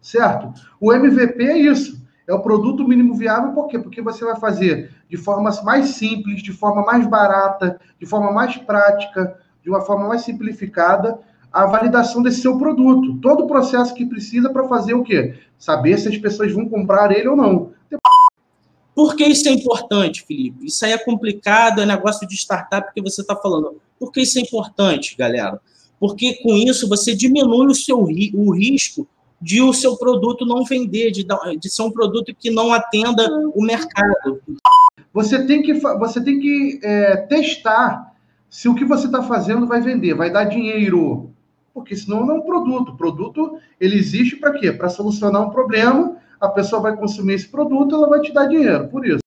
certo? O MVP é isso. É o produto mínimo viável, por quê? Porque você vai fazer de forma mais simples, de forma mais barata, de forma mais prática, de uma forma mais simplificada, a validação desse seu produto. Todo o processo que precisa para fazer o quê? Saber se as pessoas vão comprar ele ou não. Por que isso é importante, Felipe? Isso aí é complicado, é negócio de startup que você está falando. Por que isso é importante, galera? Porque com isso você diminui o seu o risco de o seu produto não vender, de, de ser um produto que não atenda o mercado. Você tem que, você tem que é, testar se o que você está fazendo vai vender, vai dar dinheiro. Porque senão não é um produto. O produto ele existe para quê? Para solucionar um problema. A pessoa vai consumir esse produto, ela vai te dar dinheiro. Por isso.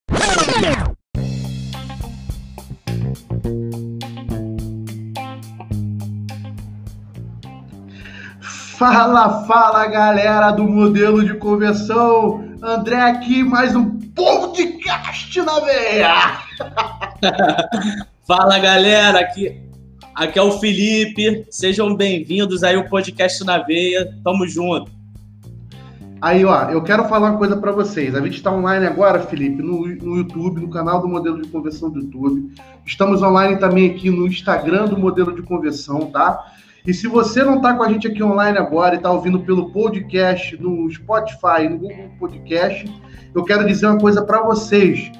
Fala, fala galera do modelo de conversão. André aqui, mais um podcast na veia. fala galera, aqui, aqui é o Felipe. Sejam bem-vindos aí ao podcast na veia. Tamo junto. Aí, ó, eu quero falar uma coisa para vocês. A gente está online agora, Felipe, no, no YouTube, no canal do Modelo de Conversão do YouTube. Estamos online também aqui no Instagram do Modelo de Conversão, tá? E se você não está com a gente aqui online agora e está ouvindo pelo podcast, no Spotify, no Google Podcast, eu quero dizer uma coisa para vocês.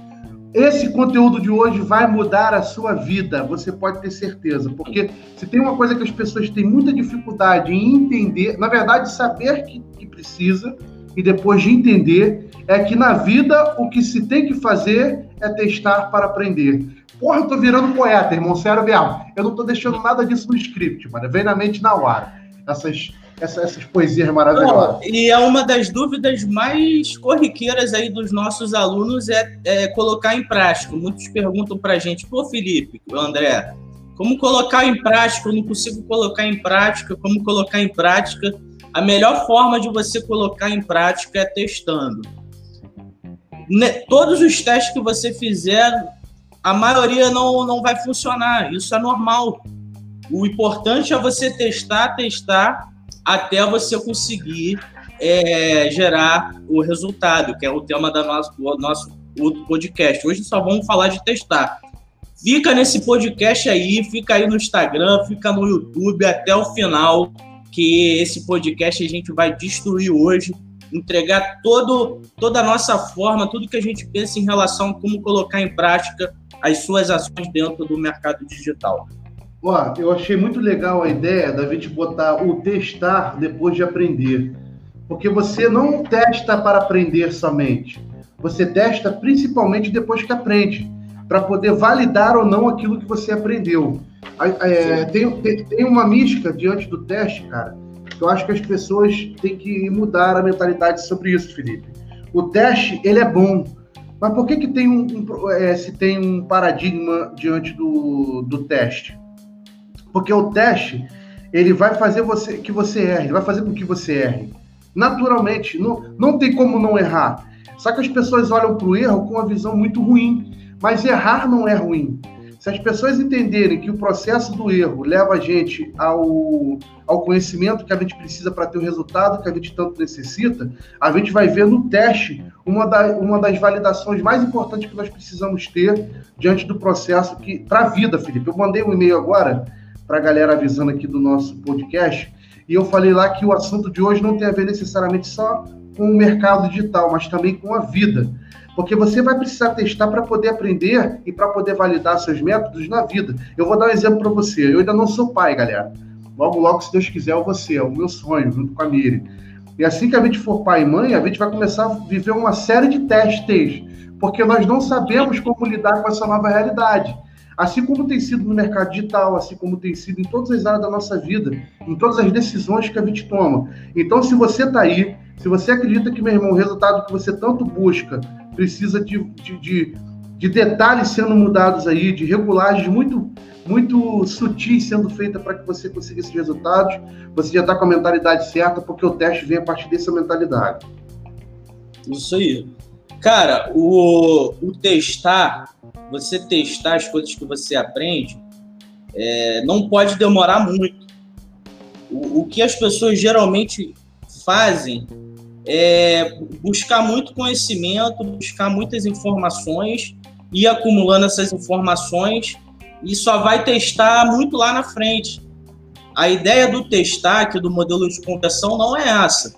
Esse conteúdo de hoje vai mudar a sua vida, você pode ter certeza. Porque se tem uma coisa que as pessoas têm muita dificuldade em entender, na verdade, saber que, que precisa, e depois de entender, é que na vida o que se tem que fazer é testar para aprender. Porra, eu tô virando poeta, irmão, sério mesmo. Eu não tô deixando nada disso no script, mano. Vem na mente na hora. Essas, essas, essas poesias maravilhosas. Não, e é uma das dúvidas mais corriqueiras aí dos nossos alunos é, é colocar em prática. Muitos perguntam pra gente, pô, Felipe, André, como colocar em prática? Eu não consigo colocar em prática. Como colocar em prática? A melhor forma de você colocar em prática é testando. Todos os testes que você fizer a maioria não, não vai funcionar. Isso é normal. O importante é você testar, testar, até você conseguir é, gerar o resultado, que é o tema da nosso, do nosso outro podcast. Hoje só vamos falar de testar. Fica nesse podcast aí, fica aí no Instagram, fica no YouTube até o final, que esse podcast a gente vai destruir hoje, entregar todo, toda a nossa forma, tudo que a gente pensa em relação a como colocar em prática as suas ações dentro do mercado digital. Ó, eu achei muito legal a ideia da gente botar o testar depois de aprender. Porque você não testa para aprender somente. Você testa principalmente depois que aprende, para poder validar ou não aquilo que você aprendeu. É, tem, tem, uma mística diante do teste, cara, eu acho que as pessoas têm que mudar a mentalidade sobre isso, Felipe. O teste, ele é bom, mas por que, que tem um, um é, se tem um paradigma diante do, do teste? Porque o teste ele vai fazer você que você erre, vai fazer com que você erre. Naturalmente, não, não tem como não errar. Só que as pessoas olham para o erro com uma visão muito ruim. Mas errar não é ruim. Se as pessoas entenderem que o processo do erro leva a gente ao, ao conhecimento que a gente precisa para ter o resultado que a gente tanto necessita, a gente vai ver no teste uma, da, uma das validações mais importantes que nós precisamos ter diante do processo que para a vida, Felipe. Eu mandei um e-mail agora para a galera avisando aqui do nosso podcast e eu falei lá que o assunto de hoje não tem a ver necessariamente só com o mercado digital, mas também com a vida. Porque você vai precisar testar para poder aprender e para poder validar seus métodos na vida. Eu vou dar um exemplo para você. Eu ainda não sou pai, galera. Logo, logo, se Deus quiser, eu vou ser. É o meu sonho, junto com a Miri. E assim que a gente for pai e mãe, a gente vai começar a viver uma série de testes, porque nós não sabemos como lidar com essa nova realidade. Assim como tem sido no mercado digital, assim como tem sido em todas as áreas da nossa vida, em todas as decisões que a gente toma. Então, se você está aí, se você acredita que, meu irmão, o resultado que você tanto busca precisa de, de, de, de detalhes sendo mudados aí, de regulagens muito, muito sutis sendo feitas para que você consiga esses resultados, você já está com a mentalidade certa, porque o teste vem a partir dessa mentalidade. Isso aí. Cara, o, o testar, você testar as coisas que você aprende, é, não pode demorar muito. O, o que as pessoas geralmente fazem é buscar muito conhecimento, buscar muitas informações, ir acumulando essas informações e só vai testar muito lá na frente. A ideia do testar aqui do modelo de conversão não é essa.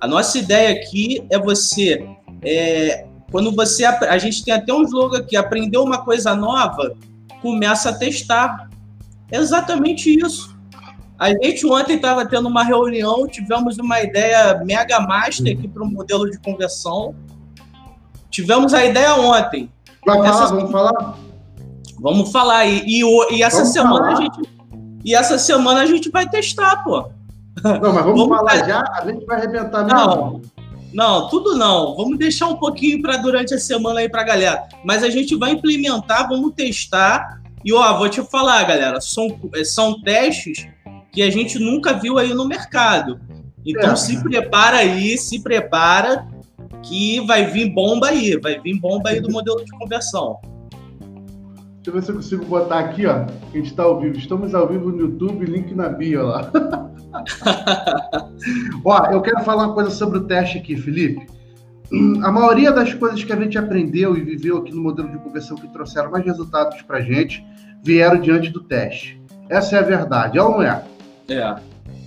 A nossa ideia aqui é você, é, quando você, a gente tem até um jogo aqui, aprendeu uma coisa nova, começa a testar. É exatamente isso. A gente ontem estava tendo uma reunião, tivemos uma ideia mega master aqui para um modelo de conversão. Tivemos a ideia ontem. Vai falar, essa... vamos falar? Vamos falar. E, e, e essa vamos semana falar. a gente. E essa semana a gente vai testar, pô. Não, mas vamos, vamos falar já, a gente vai arrebentar mesmo. Não, não, tudo não. Vamos deixar um pouquinho para durante a semana aí para galera. Mas a gente vai implementar, vamos testar. E ó, vou te falar, galera, são, são testes que a gente nunca viu aí no mercado. Então é. se prepara aí, se prepara que vai vir bomba aí, vai vir bomba aí do modelo de conversão. Deixa eu ver se eu consigo botar aqui, ó. A gente está ao vivo. Estamos ao vivo no YouTube, link na bio lá. ó, eu quero falar uma coisa sobre o teste aqui, Felipe. A maioria das coisas que a gente aprendeu e viveu aqui no modelo de conversão que trouxeram mais resultados para gente vieram diante do teste. Essa é a verdade, é ou não é? É.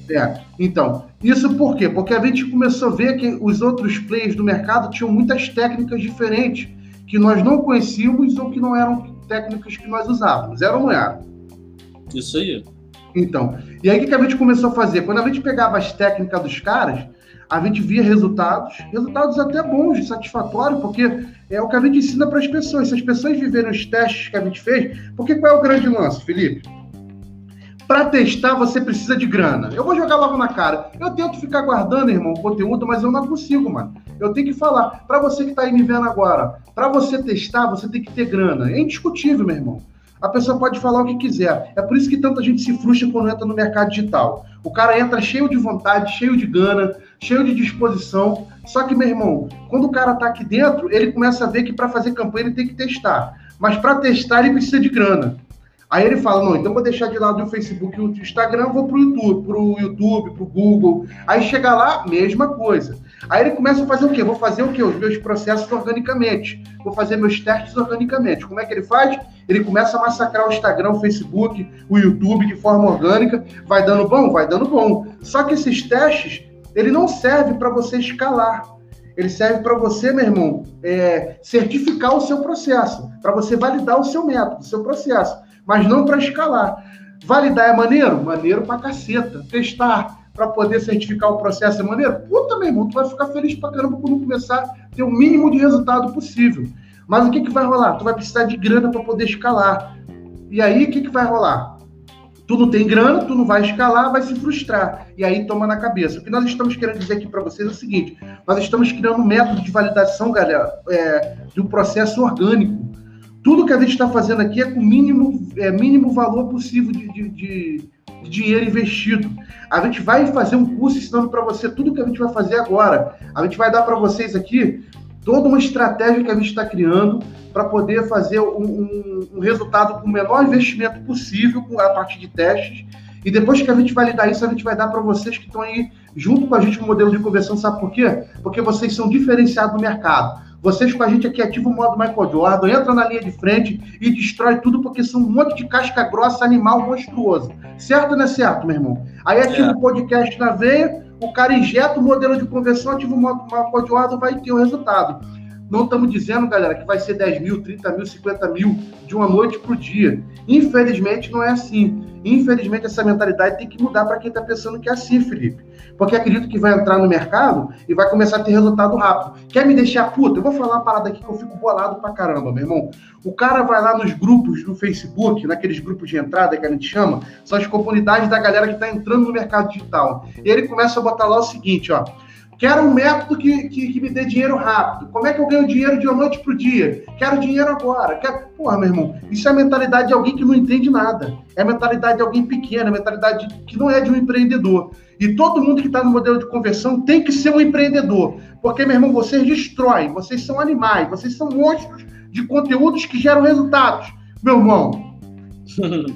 É. Então, isso por quê? Porque a gente começou a ver que os outros players do mercado tinham muitas técnicas diferentes que nós não conhecíamos ou que não eram técnicas que nós usávamos. Era ou não era? Isso aí. Então, e aí o que a gente começou a fazer? Quando a gente pegava as técnicas dos caras, a gente via resultados, resultados até bons, satisfatórios, porque é o que a gente ensina para as pessoas. Se as pessoas viverem os testes que a gente fez, porque qual é o grande lance, Felipe? Para testar, você precisa de grana. Eu vou jogar logo na cara. Eu tento ficar guardando, irmão, o conteúdo, mas eu não consigo, mano. Eu tenho que falar. Para você que está aí me vendo agora, para você testar, você tem que ter grana. É indiscutível, meu irmão. A pessoa pode falar o que quiser. É por isso que tanta gente se frustra quando entra no mercado digital. O cara entra cheio de vontade, cheio de gana, cheio de disposição. Só que, meu irmão, quando o cara tá aqui dentro, ele começa a ver que para fazer campanha ele tem que testar. Mas para testar ele precisa de grana. Aí ele fala, não, então vou deixar de lado o Facebook e o Instagram, vou pro YouTube, pro YouTube, pro Google. Aí chega lá, mesma coisa. Aí ele começa a fazer o quê? Vou fazer o quê? Os meus processos organicamente. Vou fazer meus testes organicamente. Como é que ele faz? Ele começa a massacrar o Instagram, o Facebook, o YouTube de forma orgânica. Vai dando bom? Vai dando bom. Só que esses testes, ele não serve para você escalar. Ele serve para você, meu irmão, é, certificar o seu processo, para você validar o seu método, o seu processo mas não para escalar. Validar é maneiro? Maneiro pra caceta. Testar para poder certificar o processo é maneiro? Puta, meu irmão, tu vai ficar feliz pra caramba quando começar a ter o mínimo de resultado possível. Mas o que, que vai rolar? Tu vai precisar de grana para poder escalar. E aí, o que, que vai rolar? Tu não tem grana, tu não vai escalar, vai se frustrar. E aí toma na cabeça. O que nós estamos querendo dizer aqui para vocês é o seguinte: nós estamos criando um método de validação, galera, é, de um processo orgânico. Tudo que a gente está fazendo aqui é com o mínimo, é, mínimo valor possível de, de, de, de dinheiro investido. A gente vai fazer um curso ensinando para você tudo que a gente vai fazer agora. A gente vai dar para vocês aqui toda uma estratégia que a gente está criando para poder fazer um, um, um, resultado com o menor investimento possível a partir de testes. E depois que a gente validar isso, a gente vai dar para vocês que estão aí junto com a gente no modelo de conversão. Sabe por quê? Porque vocês são diferenciados no mercado. Vocês com a gente aqui ativa o modo Michael Jordan, entra na linha de frente e destrói tudo porque são um monte de casca grossa, animal monstruoso. Certo ou não é certo, meu irmão? Aí ativa é. o podcast na veia, o cara injeta o modelo de conversão, ativa o modo Michael Jordan, vai ter o resultado. Não estamos dizendo, galera, que vai ser 10 mil, 30 mil, 50 mil de uma noite para o dia. Infelizmente, não é assim. Infelizmente, essa mentalidade tem que mudar para quem está pensando que é assim, Felipe. Porque acredito que vai entrar no mercado e vai começar a ter resultado rápido. Quer me deixar puta? Eu vou falar uma parada aqui que eu fico bolado pra caramba, meu irmão. O cara vai lá nos grupos do Facebook, naqueles grupos de entrada que a gente chama, são as comunidades da galera que está entrando no mercado digital. E ele começa a botar lá o seguinte, ó. Quero um método que, que, que, me dê dinheiro rápido. Como é que eu ganho dinheiro de uma noite para o dia? Quero dinheiro agora. Quero... Porra, meu irmão, isso é a mentalidade de alguém que não entende nada. É a mentalidade de alguém pequeno, é a mentalidade que não é de um empreendedor. E todo mundo que está no modelo de conversão tem que ser um empreendedor. Porque, meu irmão, vocês destroem, vocês são animais, vocês são monstros de conteúdos que geram resultados. Meu irmão.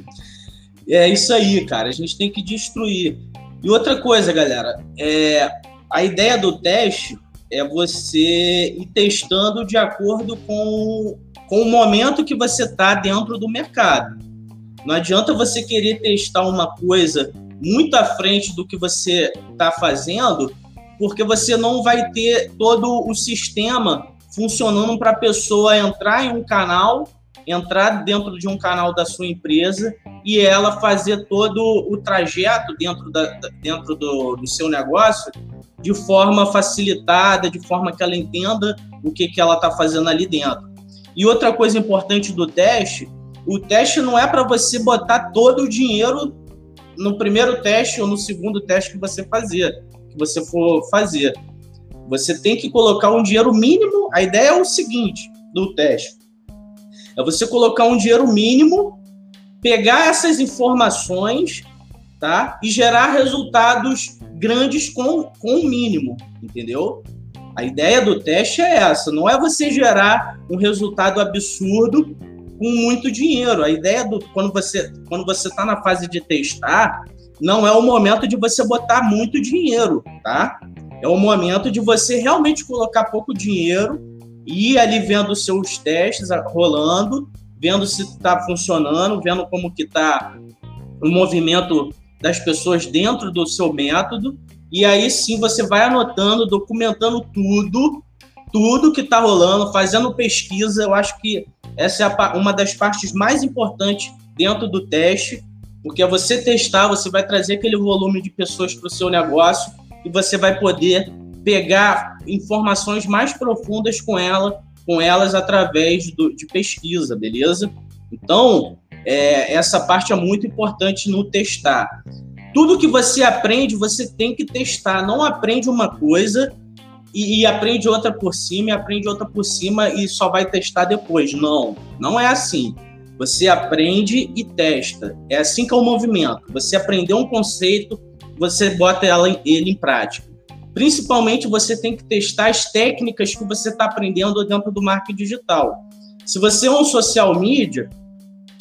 é isso aí, cara. A gente tem que destruir. E outra coisa, galera, é a ideia do teste é você ir testando de acordo com, com o momento que você está dentro do mercado. Não adianta você querer testar uma coisa muito à frente do que você está fazendo, porque você não vai ter todo o sistema funcionando para a pessoa entrar em um canal, entrar dentro de um canal da sua empresa e ela fazer todo o trajeto dentro, da, dentro do, do seu negócio de forma facilitada, de forma que ela entenda o que, que ela está fazendo ali dentro. E outra coisa importante do teste, o teste não é para você botar todo o dinheiro no primeiro teste ou no segundo teste que você fazer, que você for fazer. Você tem que colocar um dinheiro mínimo. A ideia é o seguinte do teste: é você colocar um dinheiro mínimo, pegar essas informações, tá, e gerar resultados grandes com, com o mínimo, entendeu? A ideia do teste é essa, não é você gerar um resultado absurdo com muito dinheiro. A ideia do quando você quando você está na fase de testar, não é o momento de você botar muito dinheiro, tá? É o momento de você realmente colocar pouco dinheiro e ir ali vendo os seus testes rolando, vendo se está funcionando, vendo como que está o movimento das pessoas dentro do seu método, e aí sim você vai anotando, documentando tudo, tudo que está rolando, fazendo pesquisa. Eu acho que essa é uma das partes mais importantes dentro do teste, porque é você testar, você vai trazer aquele volume de pessoas para o seu negócio e você vai poder pegar informações mais profundas com ela, com elas através do, de pesquisa, beleza? Então, é, essa parte é muito importante no testar. Tudo que você aprende, você tem que testar. Não aprende uma coisa e, e, aprende outra por cima, e aprende outra por cima e só vai testar depois. Não, não é assim. Você aprende e testa. É assim que é o movimento. Você aprendeu um conceito, você bota ela, ele em prática. Principalmente você tem que testar as técnicas que você está aprendendo dentro do marketing digital. Se você é um social media,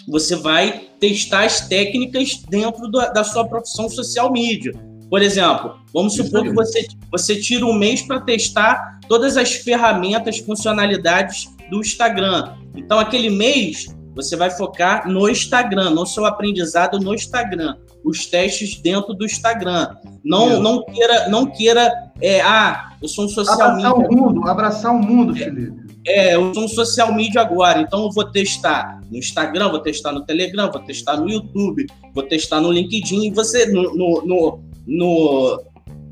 você vai testar as técnicas dentro da, da sua profissão social media. Por exemplo, vamos supor que você, você tira um mês para testar todas as ferramentas, funcionalidades do Instagram. Então, aquele mês, você vai focar no Instagram, no seu aprendizado no Instagram, os testes dentro do Instagram. Não, não queira, não queira, é, ah, eu sou um social abraçar media. o mundo, abraçar o mundo, Felipe é, eu sou um social media agora, então eu vou testar no Instagram, vou testar no Telegram, vou testar no YouTube, vou testar no LinkedIn, e você no, no, no, no,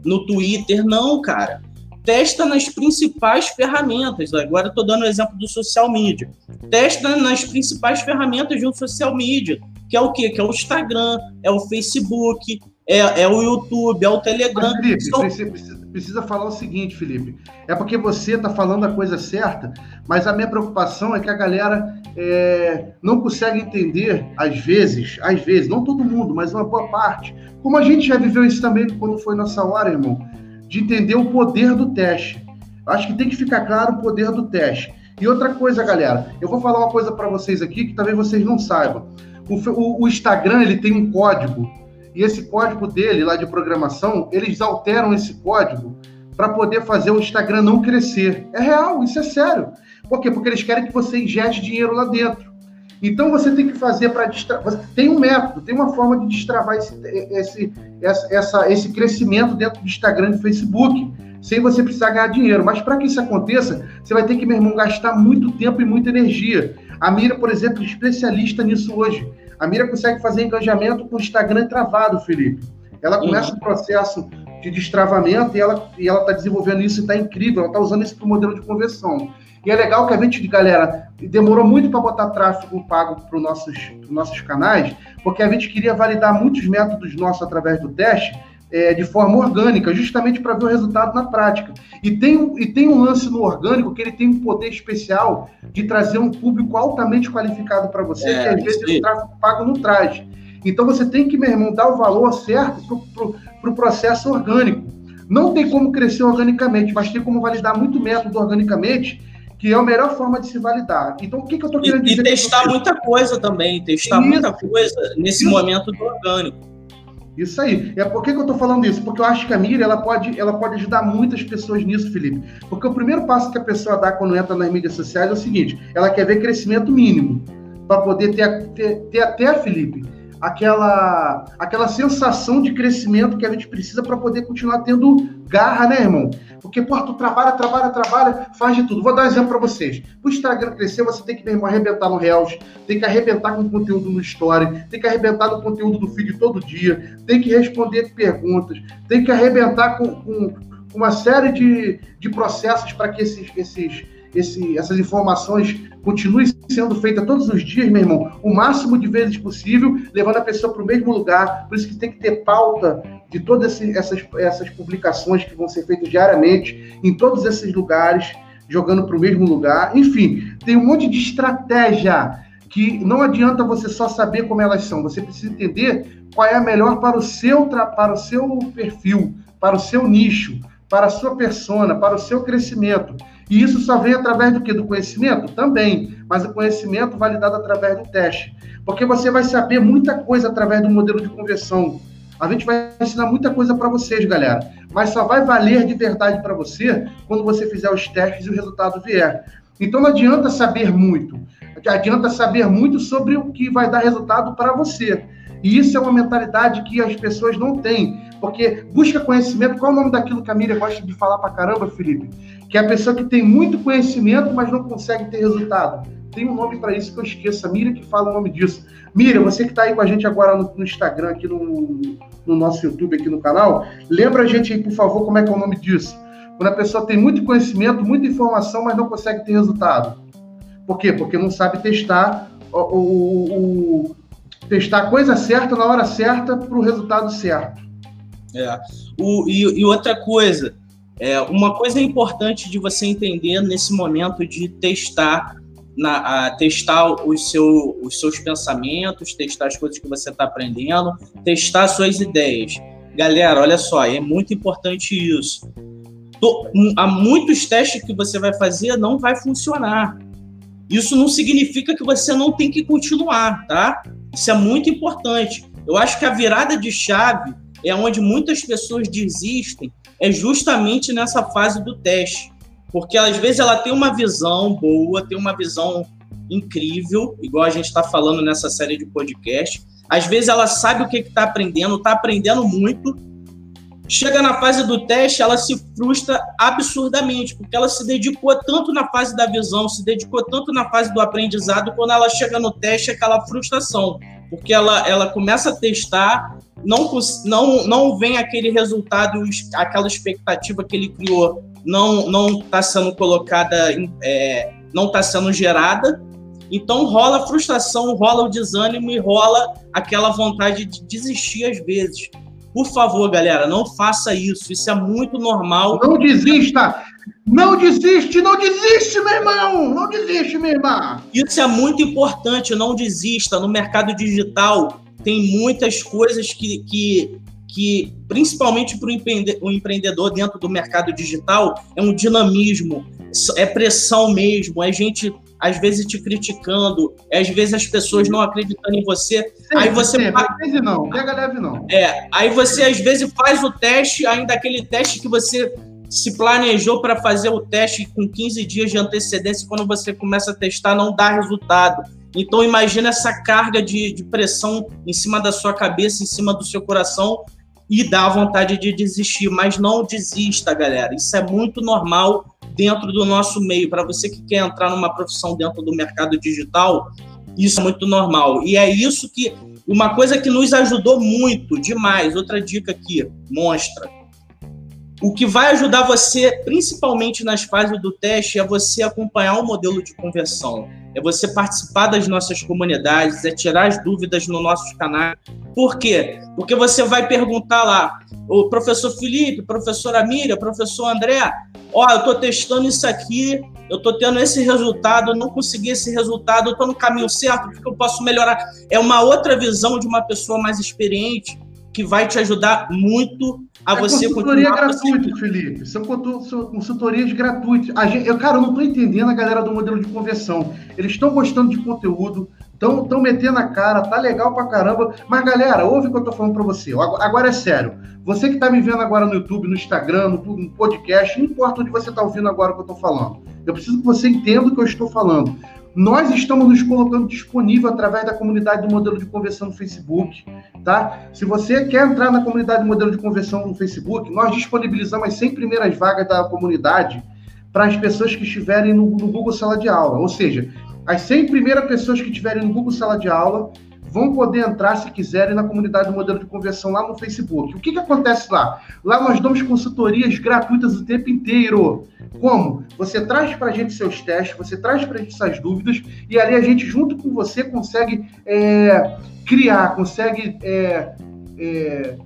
no Twitter, não, cara. Testa nas principais ferramentas. Agora eu estou dando o exemplo do social media. Testa nas principais ferramentas de um social media, que é o quê? Que é o Instagram, é o Facebook, é, é o YouTube, é o Telegram. Felipe, São... precisa, precisa, falar o seguinte, Felipe. É porque você está falando a coisa certa, mas a minha preocupação é que a galera é, não consegue entender, às vezes, às vezes, não todo mundo, mas uma boa parte. Como a gente já viveu isso também quando foi nossa hora, irmão, de entender o poder do teste. Acho que tem que ficar claro o poder do teste. E outra coisa, galera, eu vou falar uma coisa para vocês aqui que talvez vocês não saibam. O, o, o Instagram ele tem um código e esse código dele, lá de programação, eles alteram esse código para poder fazer o Instagram não crescer. É real, isso é sério. Por quê? Porque eles querem que você injete dinheiro lá dentro. Então você tem que fazer para destravar. Tem um método, tem uma forma de destravar esse, esse, essa, esse crescimento dentro do Instagram e do Facebook, sem você precisar ganhar dinheiro. Mas para que isso aconteça, você vai ter que, meu irmão, gastar muito tempo e muita energia. A Mira, por exemplo, é especialista nisso hoje. A Mira consegue fazer engajamento com o Instagram travado, Felipe. Ela começa uhum. um processo de destravamento e ela e ela está desenvolvendo isso e está incrível. Ela está usando isso para o modelo de conversão. E é legal que a gente, galera, demorou muito para botar tráfego pago para os nossos, nossos canais, porque a gente queria validar muitos métodos nossos através do teste é, de forma orgânica, justamente para ver o resultado na prática. E tem, e tem um lance no orgânico que ele tem um poder especial de trazer um público altamente qualificado para você, é, que às vezes sim. o tráfego pago não traz. Então você tem que, meu irmão, dar o valor certo para o pro, pro processo orgânico. Não tem como crescer organicamente, mas tem como validar muito método organicamente, que é a melhor forma de se validar. Então, o que, que eu estou querendo e, dizer? E testar muita coisa também, testar Isso. muita coisa nesse Isso. momento do orgânico. Isso aí. É por que, que eu estou falando isso? Porque eu acho que a Miriam ela pode, ela pode ajudar muitas pessoas nisso, Felipe. Porque o primeiro passo que a pessoa dá quando entra nas mídias sociais é o seguinte: ela quer ver crescimento mínimo para poder ter, ter, ter até, Felipe, aquela, aquela sensação de crescimento que a gente precisa para poder continuar tendo garra, né, irmão? Porque, pô, tu trabalha, trabalha, trabalha, faz de tudo. Vou dar um exemplo para vocês. O Instagram crescer, você tem que, meu irmão, arrebentar no Reels, tem que arrebentar com conteúdo no Story, tem que arrebentar no conteúdo do feed todo dia, tem que responder perguntas, tem que arrebentar com, com uma série de, de processos para que esses, esses esse, essas informações continuem sendo feitas todos os dias, meu irmão, o máximo de vezes possível, levando a pessoa para o mesmo lugar. Por isso que tem que ter pauta de todas essas, essas publicações que vão ser feitas diariamente, em todos esses lugares, jogando para o mesmo lugar. Enfim, tem um monte de estratégia que não adianta você só saber como elas são, você precisa entender qual é a melhor para o seu, para o seu perfil, para o seu nicho, para a sua persona, para o seu crescimento. E isso só vem através do que? Do conhecimento? Também. Mas o conhecimento validado através do teste. Porque você vai saber muita coisa através do modelo de conversão. A gente vai ensinar muita coisa para vocês, galera. Mas só vai valer de verdade para você quando você fizer os testes e o resultado vier. Então não adianta saber muito. Adianta saber muito sobre o que vai dar resultado para você. E isso é uma mentalidade que as pessoas não têm. Porque busca conhecimento. Qual é o nome daquilo que a Miriam gosta de falar para caramba, Felipe? Que é a pessoa que tem muito conhecimento, mas não consegue ter resultado. Tem um nome para isso que eu esqueço. A Miriam que fala o nome disso. Miriam, você que está aí com a gente agora no, no Instagram, aqui no, no, nosso YouTube, aqui no canal, lembra a gente aí, por favor, como é que é o nome disso. Quando a pessoa tem muito conhecimento, muita informação, mas não consegue ter resultado. Por quê? Porque não sabe testar o, o, o testar a coisa certa na hora certa para o resultado certo. É. O, e, e outra coisa, é, uma coisa importante de você entender nesse momento de testar, na, testar os, seu, os seus pensamentos, testar as coisas que você está aprendendo, testar suas ideias. Galera, olha só, é muito importante isso. Tô, há muitos testes que você vai fazer não vai funcionar. Isso não significa que você não tem que continuar, tá? Isso é muito importante. Eu acho que a virada de chave é onde muitas pessoas desistem, é justamente nessa fase do teste. Porque às vezes ela tem uma visão boa, tem uma visão incrível, igual a gente está falando nessa série de podcast. Às vezes ela sabe o que está aprendendo, está aprendendo muito. Chega na fase do teste, ela se frustra absurdamente, porque ela se dedicou tanto na fase da visão, se dedicou tanto na fase do aprendizado, quando ela chega no teste, é aquela frustração porque ela, ela começa a testar, não, não, não vem aquele resultado, aquela expectativa que ele criou não está sendo colocada, é, não está sendo gerada. Então rola a frustração, rola o desânimo e rola aquela vontade de desistir às vezes. Por favor, galera, não faça isso. Isso é muito normal. Não desista. Não desiste, não desiste, meu irmão! Não desiste, minha irmã! Isso é muito importante, não desista. No mercado digital tem muitas coisas que, que, que principalmente para o empreendedor dentro do mercado digital, é um dinamismo, é pressão mesmo, é gente às vezes te criticando, às vezes as pessoas não acreditando em você. Sempre, aí você. Às vezes não, pega leve não. É, aí você às vezes faz o teste, ainda aquele teste que você se planejou para fazer o teste com 15 dias de antecedência, quando você começa a testar, não dá resultado. Então, imagina essa carga de, de pressão em cima da sua cabeça, em cima do seu coração, e dá vontade de desistir. Mas não desista, galera. Isso é muito normal dentro do nosso meio. Para você que quer entrar numa profissão dentro do mercado digital, isso é muito normal. E é isso que. Uma coisa que nos ajudou muito, demais. Outra dica aqui, mostra o que vai ajudar você, principalmente nas fases do teste, é você acompanhar o modelo de conversão, é você participar das nossas comunidades, é tirar as dúvidas no nossos canais. Por quê? Porque você vai perguntar lá, o professor Felipe, professora Miriam, professor André, ó, eu estou testando isso aqui, eu estou tendo esse resultado, eu não consegui esse resultado, eu estou no caminho certo, o que eu posso melhorar? É uma outra visão de uma pessoa mais experiente que vai te ajudar muito a é você consultoria gratuita, Felipe. São consultorias gratuitas. A gente, eu, cara, eu não estou entendendo a galera do modelo de conversão. Eles estão gostando de conteúdo, Estão metendo a cara, tá legal pra caramba. Mas, galera, ouve o que eu tô falando pra você. Agora é sério. Você que tá me vendo agora no YouTube, no Instagram, no, no podcast, não importa onde você tá ouvindo agora o que eu tô falando. Eu preciso que você entenda o que eu estou falando. Nós estamos nos colocando disponível através da comunidade do modelo de conversão no Facebook, tá? Se você quer entrar na comunidade do modelo de conversão no Facebook, nós disponibilizamos as 100 primeiras vagas da comunidade para as pessoas que estiverem no, no Google Sala de Aula. Ou seja, as 100 primeiras pessoas que estiverem no Google Sala de Aula vão poder entrar, se quiserem, na comunidade do modelo de conversão lá no Facebook. O que, que acontece lá? Lá nós damos consultorias gratuitas o tempo inteiro. Como? Você traz para a gente seus testes, você traz para a gente suas dúvidas, e ali a gente, junto com você, consegue é, criar, consegue é, é,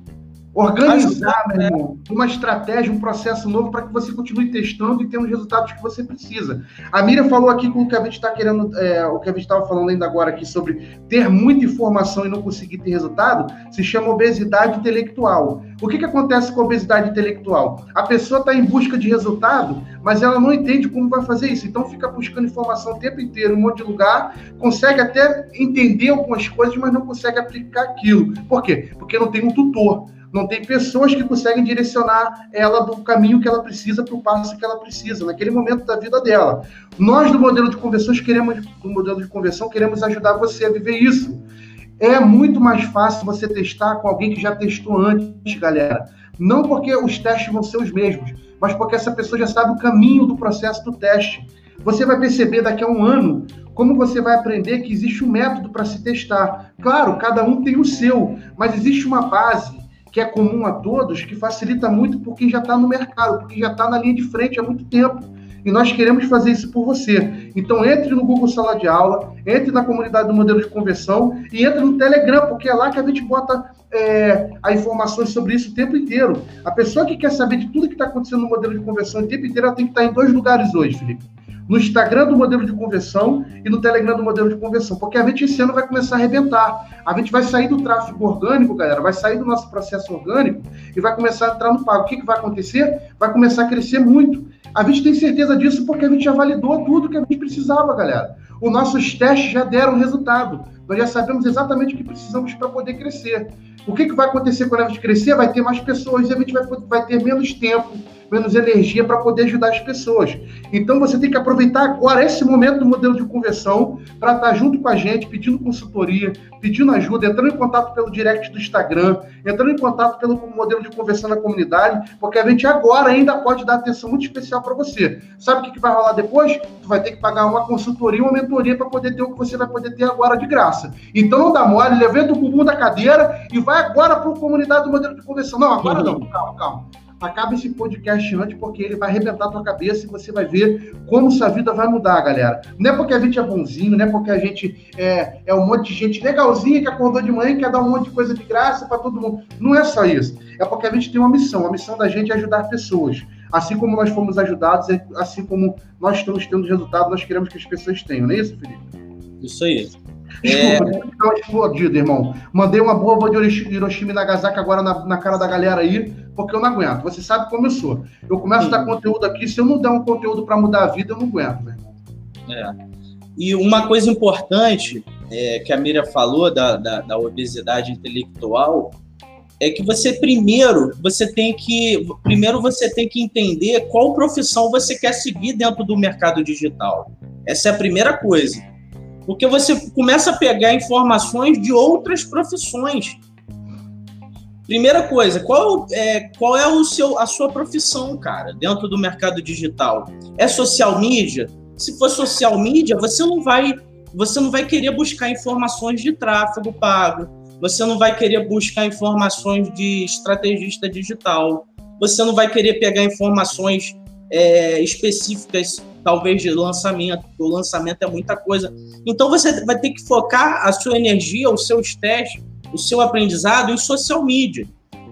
Organizar, meu irmão, uma estratégia, um processo novo para que você continue testando e tendo os resultados que você precisa. A Miriam falou aqui com o que a gente está querendo, é, o que a gente estava falando ainda agora aqui sobre ter muita informação e não conseguir ter resultado, se chama obesidade intelectual. O que, que acontece com a obesidade intelectual? A pessoa está em busca de resultado, mas ela não entende como vai fazer isso. Então fica buscando informação o tempo inteiro, em um monte de lugar, consegue até entender algumas coisas, mas não consegue aplicar aquilo. Por quê? Porque não tem um tutor não tem pessoas que conseguem direcionar ela do caminho que ela precisa para o passo que ela precisa, naquele momento da vida dela. Nós, do modelo de conversões, queremos, do modelo de conversão, queremos ajudar você a viver isso. É muito mais fácil você testar com alguém que já testou antes, galera. Não porque os testes vão ser os mesmos, mas porque essa pessoa já sabe o caminho do processo do teste. Você vai perceber daqui a um ano como você vai aprender que existe um método para se testar. Claro, cada um tem o seu, mas existe uma base que é comum a todos, que facilita muito por quem já está no mercado, por quem já está na linha de frente há muito tempo. E nós queremos fazer isso por você. Então entre no Google Sala de Aula, entre na comunidade do modelo de conversão e entre no Telegram, porque é lá que a gente bota é, as informações sobre isso o tempo inteiro. A pessoa que quer saber de tudo que está acontecendo no modelo de conversão o tempo inteiro, ela tem que estar em dois lugares hoje, Felipe no Instagram do modelo de conversão e no Telegram do modelo de conversão, porque a gente esse ano vai começar a arrebentar. A gente vai sair do tráfego orgânico, galera, vai sair do nosso processo orgânico e vai começar a entrar no pago. O que, que vai acontecer? Vai começar a crescer muito. A gente tem certeza disso porque a gente já validou tudo que a gente precisava, galera. Os nossos testes já deram resultado. Nós já sabemos exatamente o que precisamos para poder crescer. O que, que vai acontecer quando a gente crescer? Vai ter mais pessoas e a gente vai, vai ter menos tempo menos energia para poder ajudar as pessoas. Então você tem que aproveitar agora esse momento do modelo de conversão para estar tá junto com a gente, pedindo consultoria, pedindo ajuda, entrando em contato pelo direct do Instagram, entrando em contato pelo modelo de conversão na comunidade, porque a gente agora ainda pode dar atenção muito especial para você. Sabe o que, que vai rolar depois? Tu vai ter que pagar uma consultoria, uma mentoria para poder ter o que você vai poder ter agora de graça. Então não dá mole, levanta o bumbum da cadeira e vai agora para a comunidade do modelo de conversão. Não, agora não, calma, calma acaba esse podcast antes, porque ele vai arrebentar a tua cabeça e você vai ver como sua vida vai mudar, galera. Não é porque a gente é bonzinho, não é porque a gente é, é um monte de gente legalzinha que acordou de manhã e quer dar um monte de coisa de graça para todo mundo. Não é só isso. É porque a gente tem uma missão. A missão da gente é ajudar pessoas. Assim como nós fomos ajudados, é, assim como nós estamos tendo resultado, nós queremos que as pessoas tenham, não é isso, Felipe? Isso aí. Desculpa, é... eu explodido, irmão. Mandei uma boa de Hiroshima e Nagasaki agora na, na, cara da galera aí, porque eu não aguento. Você sabe como eu sou. Eu começo Sim. a dar conteúdo aqui, se eu não der um conteúdo para mudar a vida, eu não aguento, meu irmão. É. E uma coisa importante é, que a Miriam falou da, da, da obesidade intelectual é que você primeiro você tem que primeiro você tem que entender qual profissão você quer seguir dentro do mercado digital. Essa é a primeira coisa. Porque você começa a pegar informações de outras profissões. Primeira coisa, qual é, qual é o seu, a sua profissão, cara, dentro do mercado digital? É social media? Se for social media, você não vai, você não vai querer buscar informações de tráfego pago. Você não vai querer buscar informações de estrategista digital. Você não vai querer pegar informações é, específicas talvez de lançamento, o lançamento é muita coisa. Então você vai ter que focar a sua energia, os seus testes, o seu aprendizado em social media.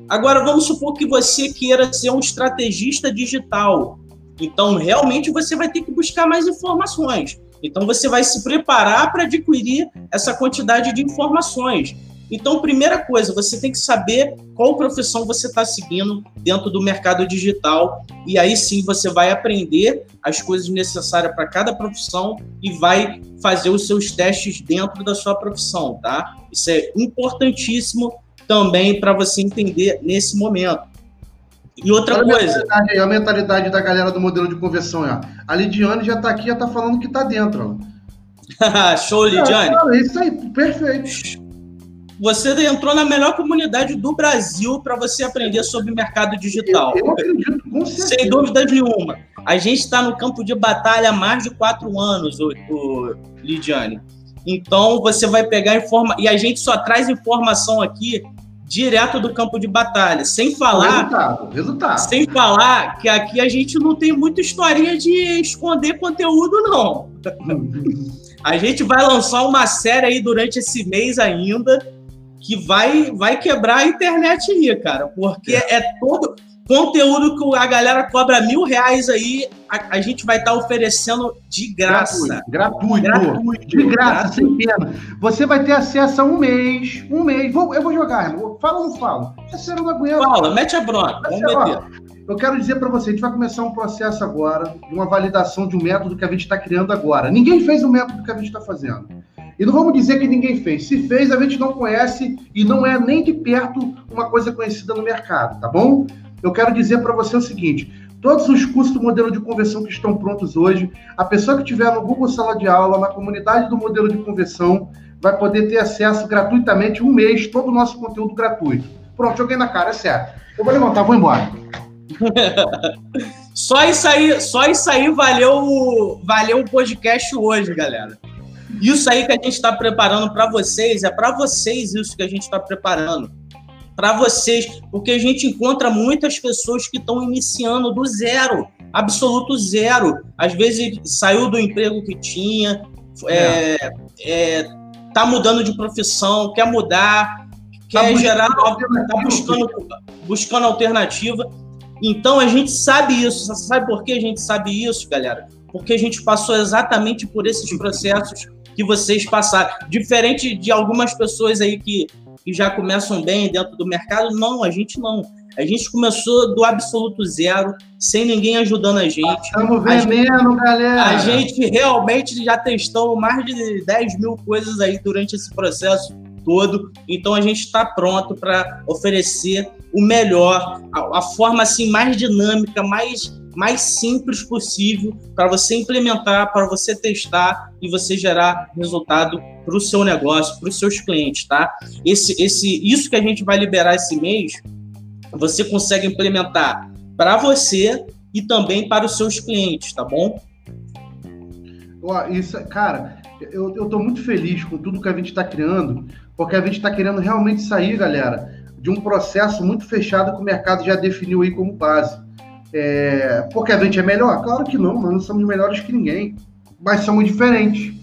Agora vamos supor que você queira ser um estrategista digital. Então realmente você vai ter que buscar mais informações. Então você vai se preparar para adquirir essa quantidade de informações. Então, primeira coisa, você tem que saber qual profissão você está seguindo dentro do mercado digital. E aí sim você vai aprender as coisas necessárias para cada profissão e vai fazer os seus testes dentro da sua profissão, tá? Isso é importantíssimo também para você entender nesse momento. E outra Olha coisa. A mentalidade, a mentalidade da galera do modelo de conversão. Ó. A Lidiane já está aqui, já está falando que está dentro. Show, Lidiane. É, isso aí, perfeito. Você entrou na melhor comunidade do Brasil para você aprender sobre mercado digital. Eu, eu acredito, com certeza. Sem dúvida nenhuma. A gente está no campo de batalha há mais de quatro anos, o, o Lidiane. Então você vai pegar informa e a gente só traz informação aqui direto do campo de batalha, sem falar, resultado, resultado. sem falar que aqui a gente não tem muita historinha de esconder conteúdo não. a gente vai lançar uma série aí durante esse mês ainda que vai vai quebrar a internet aí, cara, porque é, é todo Conteúdo que a galera cobra mil reais aí, a, a gente vai estar tá oferecendo de graça. Gratuito, gratuito. De graça, gratuito. sem pena. Você vai ter acesso a um mês. Um mês. Vou, eu vou jogar, irmão. Fala ou não fala? Essa não aguenta. Fala, mete a bronca. Vamos meter. Eu quero dizer para você, a gente vai começar um processo agora de uma validação de um método que a gente está criando agora. Ninguém fez o método que a gente está fazendo. E não vamos dizer que ninguém fez. Se fez, a gente não conhece e não é nem de perto uma coisa conhecida no mercado, tá bom? eu quero dizer para você o seguinte: todos os cursos do modelo de conversão que estão prontos hoje, a pessoa que tiver no Google Sala de Aula, na comunidade do modelo de conversão, vai poder ter acesso gratuitamente um mês, todo o nosso conteúdo gratuito. Pronto, joguei na cara, é certo. Eu vou levantar, vou embora. só isso aí, só isso aí valeu, valeu o podcast hoje, galera. Isso aí que a gente está preparando para vocês, é para vocês isso que a gente está preparando para vocês, porque a gente encontra muitas pessoas que estão iniciando do zero, absoluto zero. Às vezes saiu do emprego que tinha, é, é, tá mudando de profissão, quer mudar, quer tá gerar, tá buscando, buscando alternativa. Então a gente sabe isso. Sabe por que a gente sabe isso, galera? Porque a gente passou exatamente por esses processos que vocês passaram. Diferente de algumas pessoas aí que que já começam bem dentro do mercado. Não, a gente não. A gente começou do absoluto zero, sem ninguém ajudando a gente. Estamos vendendo, galera. A gente realmente já testou mais de 10 mil coisas aí durante esse processo todo. Então a gente está pronto para oferecer o melhor, a, a, forma assim mais dinâmica, mais mais simples possível para você implementar, para você testar e você gerar resultado para o seu negócio, para os seus clientes, tá? Esse, esse, isso que a gente vai liberar esse mês, você consegue implementar para você e também para os seus clientes, tá bom? Isso, cara, eu, eu muito feliz com tudo que a gente está criando, porque a gente está querendo realmente sair, galera, de um processo muito fechado que o mercado já definiu aí como base. É, porque a gente é melhor? Claro que não, nós não somos melhores que ninguém, mas somos diferentes.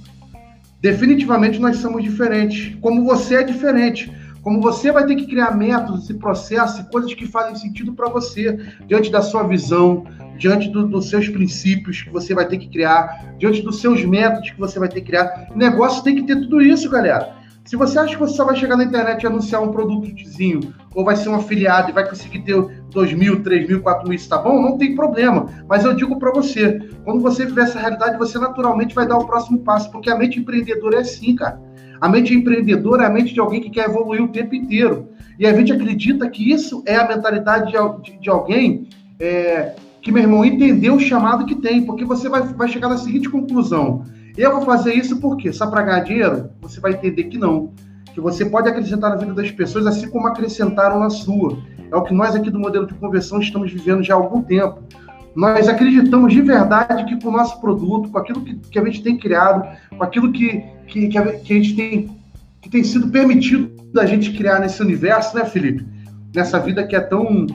Definitivamente nós somos diferentes. Como você é diferente. Como você vai ter que criar métodos e processos e coisas que fazem sentido para você, diante da sua visão, diante do, dos seus princípios que você vai ter que criar, diante dos seus métodos que você vai ter que criar. O negócio tem que ter tudo isso, galera. Se você acha que você só vai chegar na internet e anunciar um produtozinho, ou vai ser um afiliado e vai conseguir ter 2 mil, 3 mil, 4 mil, isso tá bom? Não tem problema. Mas eu digo para você, quando você viver essa realidade, você naturalmente vai dar o próximo passo, porque a mente empreendedora é assim, cara. A mente empreendedora é a mente de alguém que quer evoluir o tempo inteiro. E a gente acredita que isso é a mentalidade de, de, de alguém é, que, meu irmão, entendeu o chamado que tem, porque você vai, vai chegar na seguinte conclusão eu vou fazer isso porque só para ganhar dinheiro? Você vai entender que não. Que você pode acrescentar na vida das pessoas assim como acrescentaram na sua. É o que nós aqui do modelo de conversão estamos vivendo já há algum tempo. Nós acreditamos de verdade que com o nosso produto, com aquilo que, que a gente tem criado, com aquilo que, que, que, a, que a gente tem, que tem sido permitido da gente criar nesse universo, né, Felipe? Nessa vida que é tão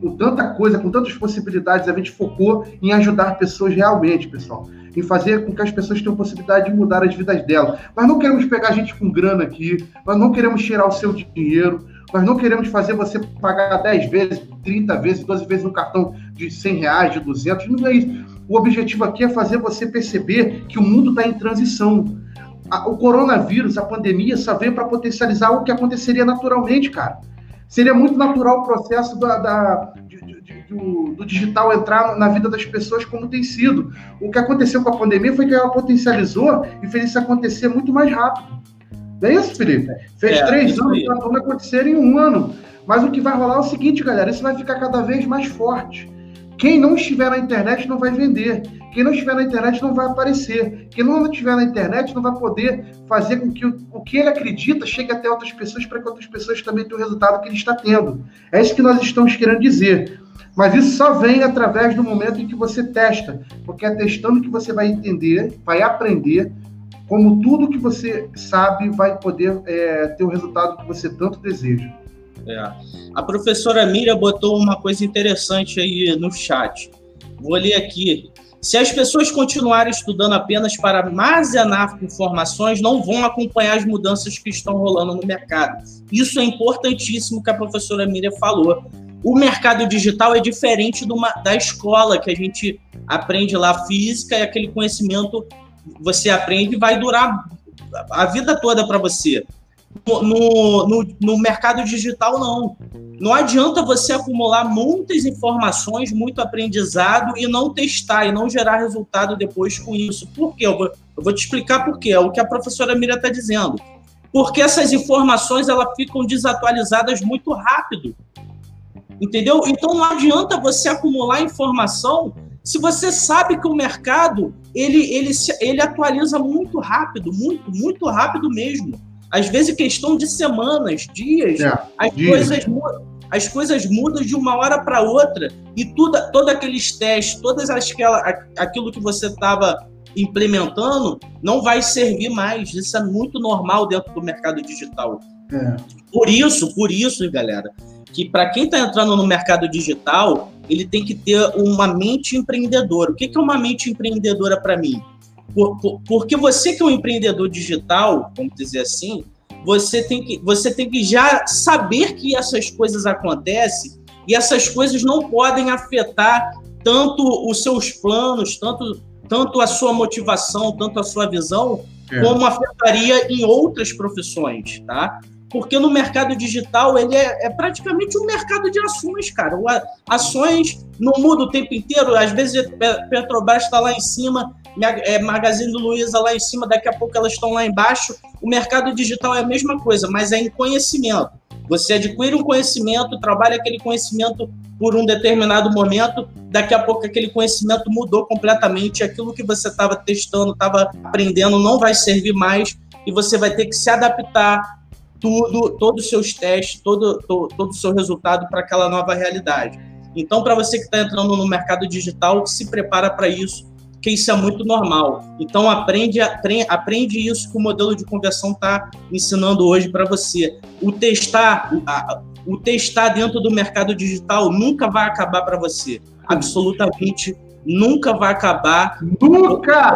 com tanta coisa, com tantas possibilidades, a gente focou em ajudar pessoas realmente, pessoal em fazer com que as pessoas tenham possibilidade de mudar as vidas delas. Nós não queremos pegar gente com grana aqui, nós não queremos tirar o seu dinheiro, nós não queremos fazer você pagar 10 vezes, 30 vezes, 12 vezes no cartão de 100 reais, de 200, não é isso. O objetivo aqui é fazer você perceber que o mundo está em transição. o coronavírus, a pandemia, só veio para potencializar o que aconteceria naturalmente, cara. Seria muito natural o processo da, da do, do, digital entrar na vida das pessoas como tem sido. O que aconteceu com a pandemia foi que ela potencializou e fez isso acontecer muito mais rápido. Não é isso, Felipe? Fez é, três anos para tudo acontecer em um ano. Mas o que vai rolar é o seguinte, galera: isso vai ficar cada vez mais forte. Quem não estiver na internet não vai vender. Quem não estiver na internet não vai aparecer. Quem não estiver na internet não vai poder fazer com que o, o que ele acredita chegue até outras pessoas para que outras pessoas também tenham o resultado que ele está tendo. É isso que nós estamos querendo dizer. Mas isso só vem através do momento em que você testa, porque é testando que você vai entender, vai aprender como tudo que você sabe vai poder é, ter o resultado que você tanto deseja. É. A professora Mira botou uma coisa interessante aí no chat. Vou ler aqui. Se as pessoas continuarem estudando apenas para armazenar informações, não vão acompanhar as mudanças que estão rolando no mercado. Isso é importantíssimo que a professora Miriam falou. O mercado digital é diferente uma, da escola, que a gente aprende lá física e aquele conhecimento você aprende e vai durar a vida toda para você no, no, no, mercado digital, não. Não adianta você acumular muitas informações, muito aprendizado e não testar e não gerar resultado depois com isso. Por quê? Eu vou, eu vou te explicar por quê. É o que a professora Mira está dizendo. Porque essas informações elas ficam desatualizadas muito rápido. Entendeu? Então não adianta você acumular informação se você sabe que o mercado ele, ele, ele atualiza muito rápido, muito, muito rápido mesmo. Às vezes, questão de semanas, dias, é, as, dias. Coisas mudam, as coisas mudam de uma hora para outra e tudo, todos aqueles testes, todas aquela, aquilo que você estava implementando não vai servir mais. Isso é muito normal dentro do mercado digital. É. Por isso, por isso, galera, que para quem está entrando no mercado digital, ele tem que ter uma mente empreendedora. O que, que é uma mente empreendedora para mim? Por, por, porque você que é um empreendedor digital, vamos dizer assim, você tem que, você tem que já saber que essas coisas acontecem e essas coisas não podem afetar tanto os seus planos, tanto, tanto a sua motivação, tanto a sua visão, é. como afetaria em outras profissões, tá? Porque no mercado digital ele é, é praticamente um mercado de ações, cara. O, ações não muda o tempo inteiro. Às vezes Petrobras está lá em cima é, Magazine Luiza lá em cima, daqui a pouco elas estão lá embaixo. O mercado digital é a mesma coisa, mas é em conhecimento. Você adquire um conhecimento, trabalha aquele conhecimento por um determinado momento, daqui a pouco aquele conhecimento mudou completamente, aquilo que você estava testando, estava aprendendo, não vai servir mais e você vai ter que se adaptar tudo, todos os seus testes, todo, todo, o seu resultado para aquela nova realidade. Então, para você que está entrando no mercado digital, se prepara para isso, que isso é muito normal. Então aprende, aprende isso que o modelo de conversão está ensinando hoje para você. O testar, o testar dentro do mercado digital nunca vai acabar para você. Absolutamente nunca vai acabar. Nunca!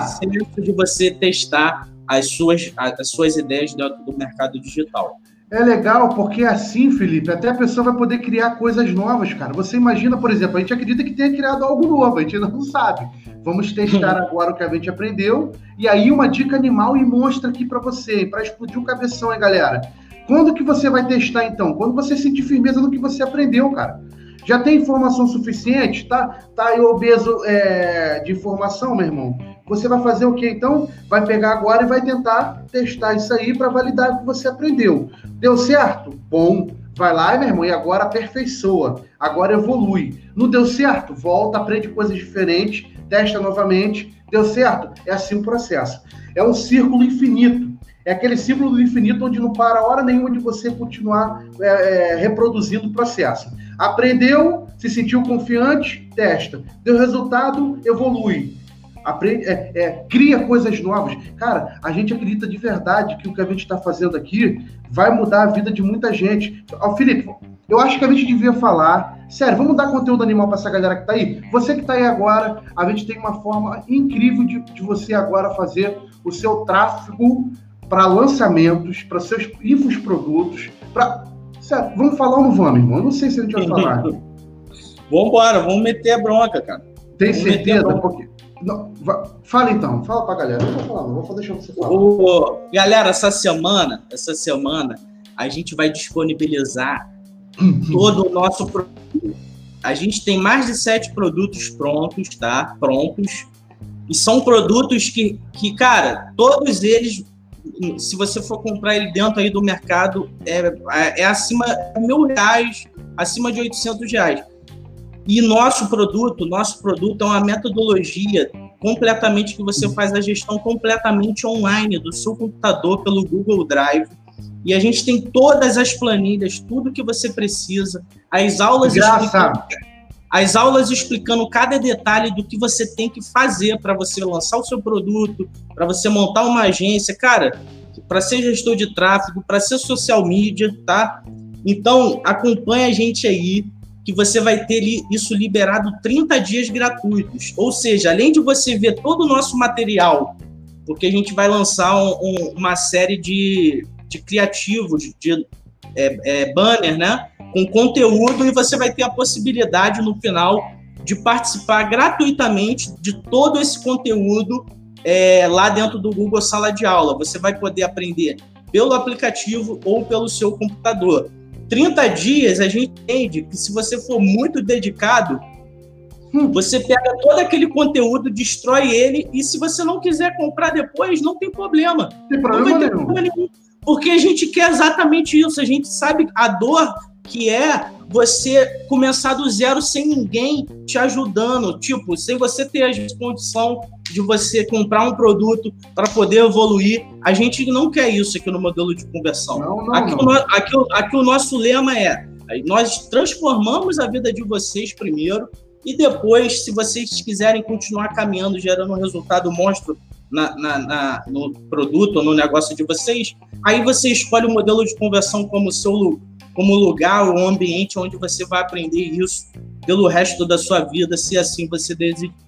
O de você testar as suas, as suas ideias dentro do mercado digital. É legal, porque assim, Felipe, até a pessoa vai poder criar coisas novas, cara. Você imagina, por exemplo, a gente acredita que tenha criado algo novo, a gente ainda não sabe. Vamos testar agora o que a gente aprendeu. E aí, uma dica animal e mostra aqui para você, para explodir o cabeção, hein, galera? Quando que você vai testar, então? Quando você sentir firmeza no que você aprendeu, cara. Já tem informação suficiente? Tá, tá aí obeso é, de informação, meu irmão? Você vai fazer o quê, então? Vai pegar agora e vai tentar testar isso aí para validar o que você aprendeu. Deu certo? Bom. Vai lá, meu irmão, e agora aperfeiçoa. Agora evolui. Não deu certo? Volta, aprende coisas diferentes testa novamente, deu certo? É assim o processo. É um círculo infinito. É aquele círculo do infinito onde não para hora nenhuma de você continuar é, é, reproduzindo o processo. Aprendeu, se sentiu confiante, testa. Deu resultado, evolui. Aprende, é, é, cria coisas novas. Cara, a gente acredita de verdade que o que a gente está fazendo aqui vai mudar a vida de muita gente. Ó, Felipe, eu acho que a gente devia falar. Sério, vamos dar conteúdo animal para essa galera que está aí? Você que está aí agora, a gente tem uma forma incrível de, de você agora fazer o seu tráfego para lançamentos, para seus infoprodutos, para. Sério, vamos falar ou não vamos, irmão? Eu não sei se a gente vai falar. vamos embora, vamos meter a bronca, cara. Tem vamos certeza? Porque Não, fala então, fala pra galera. Não vou falar, não vou deixar você falar. Ô, galera, essa semana, essa semana, a gente vai disponibilizar todo o nosso produto. A gente tem mais de sete produtos prontos, tá? Prontos. E são produtos que, que cara, todos eles, se você for comprar ele dentro aí do mercado, é, é acima de mil reais, acima de 800 reais. E nosso produto, nosso produto é uma metodologia completamente que você faz a gestão completamente online do seu computador pelo Google Drive. E a gente tem todas as planilhas, tudo que você precisa, as aulas explicando, as aulas explicando cada detalhe do que você tem que fazer para você lançar o seu produto, para você montar uma agência, cara, para ser gestor de tráfego, para ser social media, tá? Então, acompanha a gente aí que você vai ter isso liberado 30 dias gratuitos. Ou seja, além de você ver todo o nosso material, porque a gente vai lançar um, um, uma série de, de criativos, de é, é, banner, né? Com conteúdo, e você vai ter a possibilidade no final de participar gratuitamente de todo esse conteúdo é, lá dentro do Google Sala de Aula. Você vai poder aprender pelo aplicativo ou pelo seu computador. 30 dias, a gente entende que se você for muito dedicado, hum, você pega todo aquele conteúdo, destrói ele, e se você não quiser comprar depois, não tem problema. Tem problema, não problema nenhum. Porque a gente quer exatamente isso, a gente sabe a dor que é você começar do zero sem ninguém te ajudando, tipo, sem você ter a condição de você comprar um produto para poder evoluir. A gente não quer isso aqui no modelo de conversão. Não, não, aqui, não. O, aqui, aqui o nosso lema é: nós transformamos a vida de vocês primeiro e depois, se vocês quiserem continuar caminhando, gerando um resultado monstro na, na, na, no produto ou no negócio de vocês, aí você escolhe o modelo de conversão como seu como lugar ou ambiente onde você vai aprender isso pelo resto da sua vida, se assim você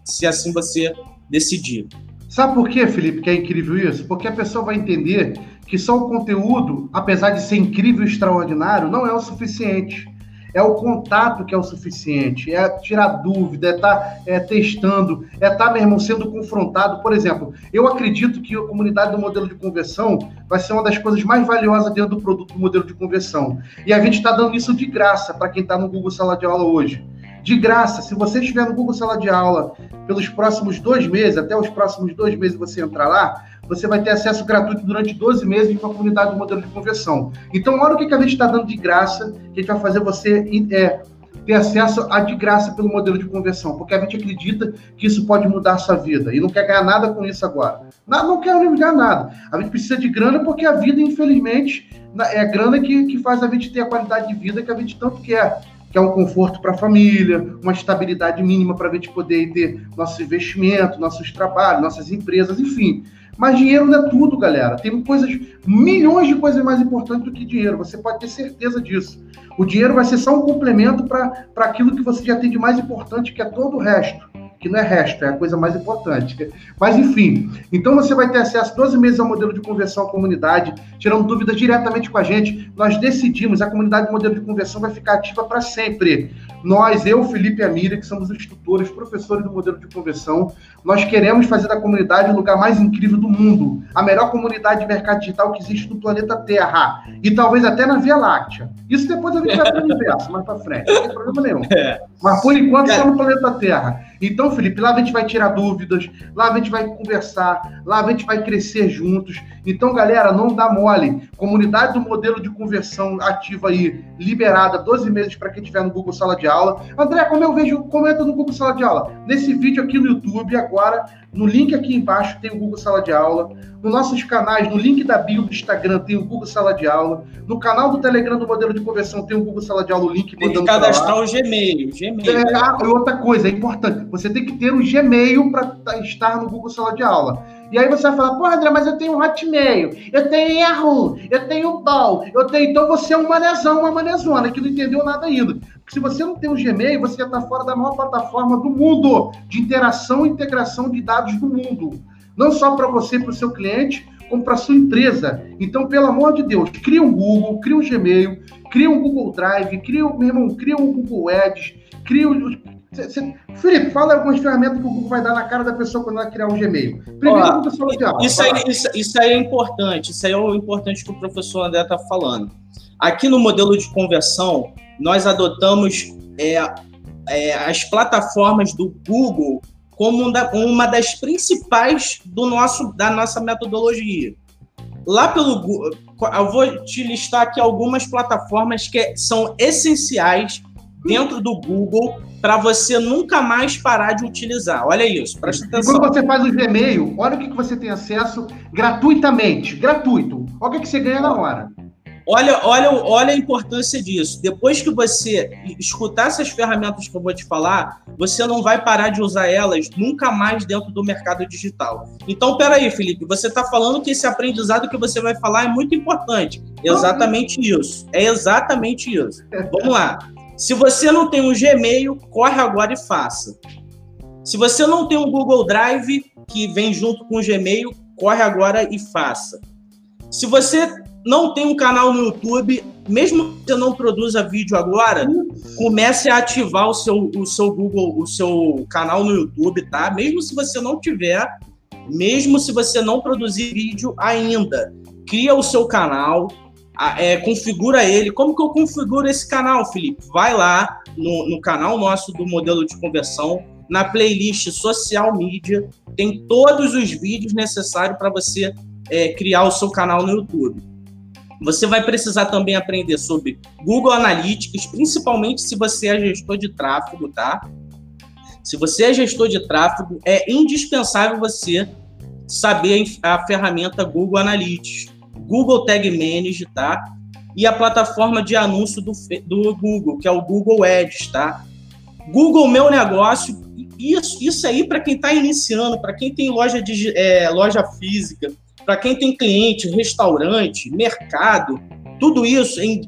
se assim você decidir. Sabe por quê, Felipe, que é incrível isso? Porque a pessoa vai entender que só o conteúdo, apesar de ser incrível e extraordinário, não é o suficiente. É o contato que é o suficiente, é tirar dúvida, é estar tá, é, testando, é estar, tá, sendo confrontado. Por exemplo, eu acredito que a comunidade do modelo de conversão vai ser uma das coisas mais valiosas dentro do produto do modelo de conversão. E a gente está dando isso de graça para quem está no Google Sala de Aula hoje de graça. Se você estiver no Google Sala de Aula pelos próximos dois meses, até os próximos dois meses você entrar lá, você vai ter acesso gratuito durante 12 meses com a comunidade do modelo de conversão. Então, olha o que, a gente está dando de graça, que a gente vai fazer você é, ter acesso a de graça pelo modelo de conversão, porque a gente acredita que isso pode mudar a sua vida e não quer ganhar nada com isso agora. Não, não quer ganhar nada. A gente precisa de grana porque a vida, infelizmente, é a grana que, que faz a gente ter a qualidade de vida que a gente tanto quer que é um conforto para a família, uma estabilidade mínima para a gente poder ter nossos investimentos, nossos trabalhos, nossas empresas, enfim. Mas dinheiro não é tudo, galera. Tem coisas, milhões de coisas mais importantes do que dinheiro. Você pode ter certeza disso. O dinheiro vai ser só um complemento para aquilo que você já tem de mais importante, que é todo o resto que não é resto, é a coisa mais importante. Mas, enfim, então você vai ter acesso 12 meses ao modelo de conversão à comunidade, tirando dúvidas diretamente com a gente. Nós decidimos, a comunidade do modelo de conversão vai ficar ativa para sempre. Nós, eu, Felipe e a Miriam, que somos os tutores, professores do modelo de conversão, nós queremos fazer da comunidade o lugar mais incrível do mundo, a melhor comunidade de mercado digital que existe no planeta Terra, e talvez até na Via Láctea. Isso depois a gente vai para o universo, mais para frente, não tem problema nenhum. É. Mas por enquanto só no planeta Terra. Então, Felipe, lá a gente vai tirar dúvidas, lá a gente vai conversar, lá a gente vai crescer juntos. Então, galera, não dá mole. Comunidade do modelo de conversão ativa aí, liberada, 12 meses para quem estiver no Google Sala de Aula. André, como eu vejo, comenta no Google Sala de Aula. Nesse vídeo aqui no YouTube, agora, no link aqui embaixo tem o Google Sala de Aula. Nos nossos canais, no link da bio do Instagram tem o Google Sala de Aula. No canal do Telegram do modelo de conversão tem o Google Sala de Aula, o link Tem que cadastrar o Gmail. Gmail. É, ah, outra coisa, é importante. Você tem que ter um Gmail para estar no Google Sala de Aula. E aí você vai falar, pô, André, mas eu tenho Hotmail, eu tenho Yahoo, eu tenho Ball, eu tenho. Então você é um manezão, uma manezona, que não entendeu nada ainda. Porque se você não tem um Gmail, você está fora da maior plataforma do mundo de interação e integração de dados do mundo. Não só para você e para o seu cliente, como para sua empresa. Então, pelo amor de Deus, cria um Google, cria um Gmail, cria um Google Drive, cria, meu irmão, cria um Google Ads, cria um Cê, cê... Felipe, fala algumas ferramentas que o Google vai dar na cara da pessoa quando ela criar um Gmail. Primeiro, Ó, professor de aula. Isso aí, isso, isso aí é importante. Isso aí é o importante que o professor André está falando. Aqui no modelo de conversão, nós adotamos é, é, as plataformas do Google como uma das principais do nosso, da nossa metodologia. Lá pelo Google, eu vou te listar aqui algumas plataformas que são essenciais dentro do Google para você nunca mais parar de utilizar. Olha isso, presta atenção. E quando você faz o Gmail, olha o que você tem acesso gratuitamente, gratuito. Olha o que você ganha na hora. Olha, olha, olha a importância disso. Depois que você escutar essas ferramentas que eu vou te falar, você não vai parar de usar elas nunca mais dentro do mercado digital. Então, peraí, Felipe, você está falando que esse aprendizado que você vai falar é muito importante. Exatamente isso. É exatamente isso. Vamos lá. Se você não tem um Gmail, corre agora e faça. Se você não tem um Google Drive que vem junto com o Gmail, corre agora e faça. Se você não tem um canal no YouTube, mesmo que você não produza vídeo agora, comece a ativar o seu, o seu Google, o seu canal no YouTube, tá? Mesmo se você não tiver, mesmo se você não produzir vídeo ainda, cria o seu canal, é, configura ele. Como que eu configuro esse canal, Felipe? Vai lá no, no canal nosso do modelo de conversão, na playlist social media, tem todos os vídeos necessários para você é, criar o seu canal no YouTube. Você vai precisar também aprender sobre Google Analytics, principalmente se você é gestor de tráfego, tá? Se você é gestor de tráfego, é indispensável você saber a ferramenta Google Analytics, Google Tag Manager, tá? E a plataforma de anúncio do, do Google, que é o Google Ads, tá? Google Meu Negócio, isso, isso aí para quem está iniciando, para quem tem loja, de, é, loja física, para quem tem cliente, restaurante, mercado, tudo isso em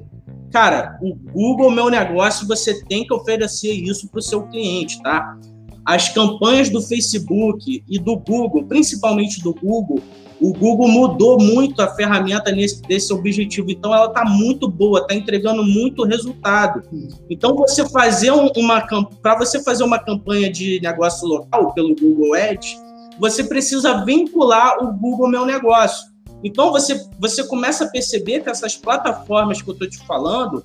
cara, o Google Meu Negócio, você tem que oferecer isso para o seu cliente, tá? As campanhas do Facebook e do Google, principalmente do Google, o Google mudou muito a ferramenta nesse, desse objetivo, então ela está muito boa, está entregando muito resultado. Então você fazer uma para você fazer uma campanha de negócio local pelo Google Ads, você precisa vincular o Google Meu Negócio. Então você, você começa a perceber que essas plataformas que eu estou te falando,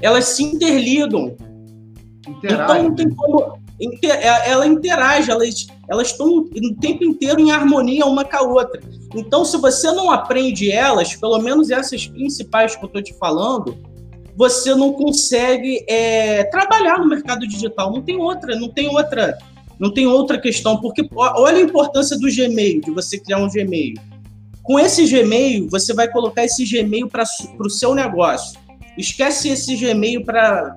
elas se interligam. Interage. Então não tem como. É, ela interage, elas, elas estão o tempo inteiro em harmonia uma com a outra. Então, se você não aprende elas, pelo menos essas principais que eu estou te falando, você não consegue é, trabalhar no mercado digital. Não tem outra, não tem outra não tem outra questão, porque olha a importância do Gmail, de você criar um Gmail. Com esse Gmail, você vai colocar esse Gmail para o seu negócio. Esquece esse Gmail para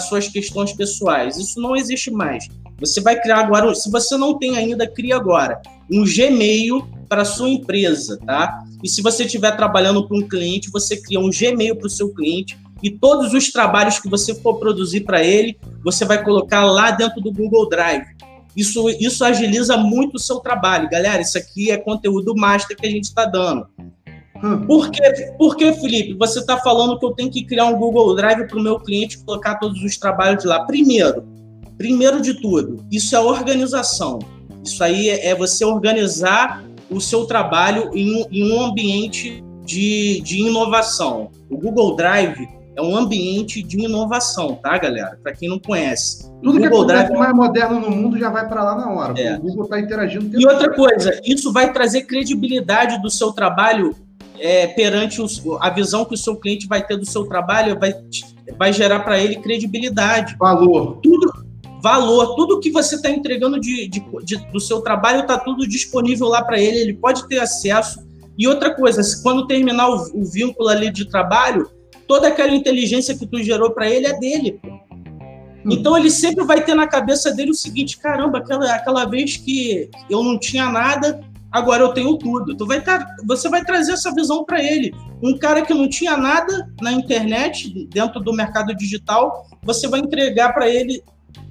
suas questões pessoais. Isso não existe mais. Você vai criar agora, se você não tem ainda, cria agora um Gmail para sua empresa, tá? E se você estiver trabalhando para um cliente, você cria um Gmail para o seu cliente e todos os trabalhos que você for produzir para ele, você vai colocar lá dentro do Google Drive. Isso, isso agiliza muito o seu trabalho. Galera, isso aqui é conteúdo master que a gente está dando. Hum. Por, que, por que, Felipe? Você está falando que eu tenho que criar um Google Drive para o meu cliente colocar todos os trabalhos lá. Primeiro, primeiro de tudo, isso é organização. Isso aí é, é você organizar o seu trabalho em, em um ambiente de, de inovação. O Google Drive é um ambiente de inovação, tá, galera? Para quem não conhece. Tudo que é Drive... mais moderno no mundo já vai para lá na hora. É. O Google está interagindo. E outra coisa, isso vai trazer credibilidade do seu trabalho é, perante os, a visão que o seu cliente vai ter do seu trabalho, vai, vai gerar para ele credibilidade. Valor. Tudo, valor. Tudo que você está entregando de, de, de, do seu trabalho está tudo disponível lá para ele, ele pode ter acesso. E outra coisa, quando terminar o, o vínculo ali de trabalho, toda aquela inteligência que tu gerou para ele é dele. Pô. Então ele sempre vai ter na cabeça dele o seguinte: caramba, aquela, aquela vez que eu não tinha nada, agora eu tenho tudo. Tu vai você vai trazer essa visão para ele. Um cara que não tinha nada na internet, dentro do mercado digital, você vai entregar para ele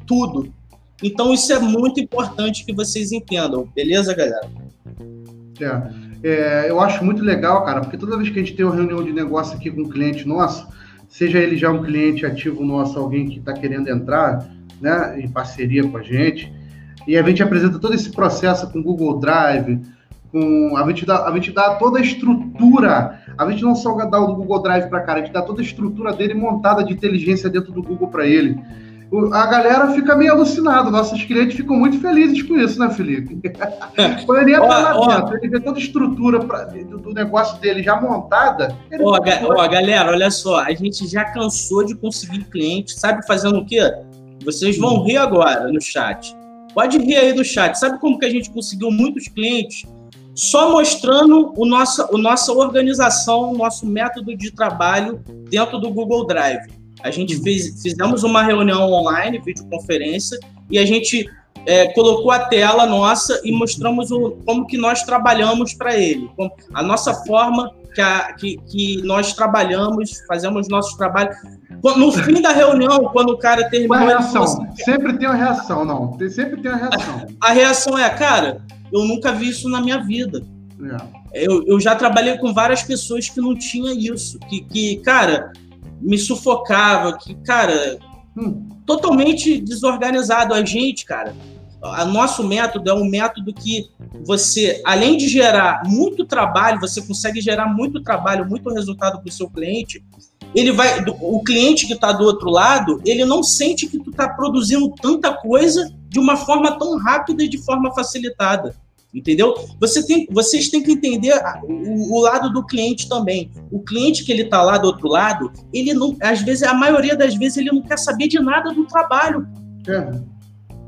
tudo. Então isso é muito importante que vocês entendam, beleza, galera? É. É, eu acho muito legal, cara, porque toda vez que a gente tem uma reunião de negócio aqui com um cliente nosso, seja ele já um cliente ativo nosso, alguém que está querendo entrar, né, em parceria com a gente. E a gente apresenta todo esse processo com Google Drive, com a gente dá, a gente dá toda a estrutura. A gente não só dá o Google Drive para cara, a gente dá toda a estrutura dele montada de inteligência dentro do Google para ele. A galera fica meio alucinada, nossos clientes ficam muito felizes com isso, né, Felipe? Quando ele entra lá dentro, ele vê toda a estrutura pra, do negócio dele já montada. Ó, ga ó, galera, olha só, a gente já cansou de conseguir cliente, sabe fazendo o quê? Vocês vão rir agora no chat. Pode rir aí do chat. Sabe como que a gente conseguiu muitos clientes? Só mostrando o nossa, o nossa organização, o nosso método de trabalho dentro do Google Drive. A gente fez, fizemos uma reunião online, videoconferência, e a gente é, colocou a tela nossa e mostramos o, como que nós trabalhamos para ele, a nossa forma que, a, que, que nós trabalhamos, fazemos nosso trabalho. No fim da reunião, quando o cara terminou... Uma reação, assim, sempre tem uma reação, não, sempre tem uma reação. A, a reação é, cara, eu nunca vi isso na minha vida. É. Eu, eu já trabalhei com várias pessoas que não tinha isso, que, que cara, me sufocava, que, cara, hum, totalmente desorganizado. A gente, cara, o nosso método é um método que você, além de gerar muito trabalho, você consegue gerar muito trabalho, muito resultado para o seu cliente. Ele vai, o cliente que está do outro lado, ele não sente que tu está produzindo tanta coisa de uma forma tão rápida e de forma facilitada. Entendeu? Você tem, vocês têm que entender o, o lado do cliente também. O cliente que ele está lá do outro lado, ele não, às vezes, a maioria das vezes, ele não quer saber de nada do trabalho. É.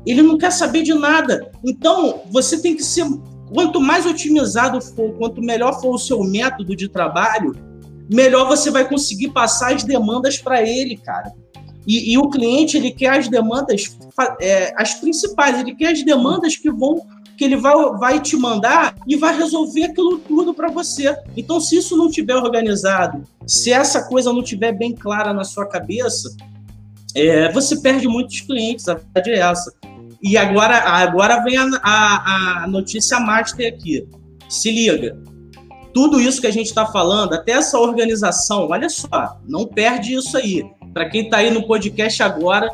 Ele não quer saber de nada. Então, você tem que ser. Quanto mais otimizado for, quanto melhor for o seu método de trabalho, melhor você vai conseguir passar as demandas para ele, cara. E, e, o cliente ele quer as demandas, é, as principais, ele quer as demandas que vão que ele vai, vai te mandar e vai resolver aquilo tudo para você. Então, se isso não tiver organizado, se essa coisa não tiver bem clara na sua cabeça, é, você perde muitos clientes, a verdade é essa. E agora, agora vem a, a, a notícia master aqui. Se liga. Tudo isso que a gente está falando, até essa organização, olha só, não perde isso aí. Para quem está aí no podcast agora,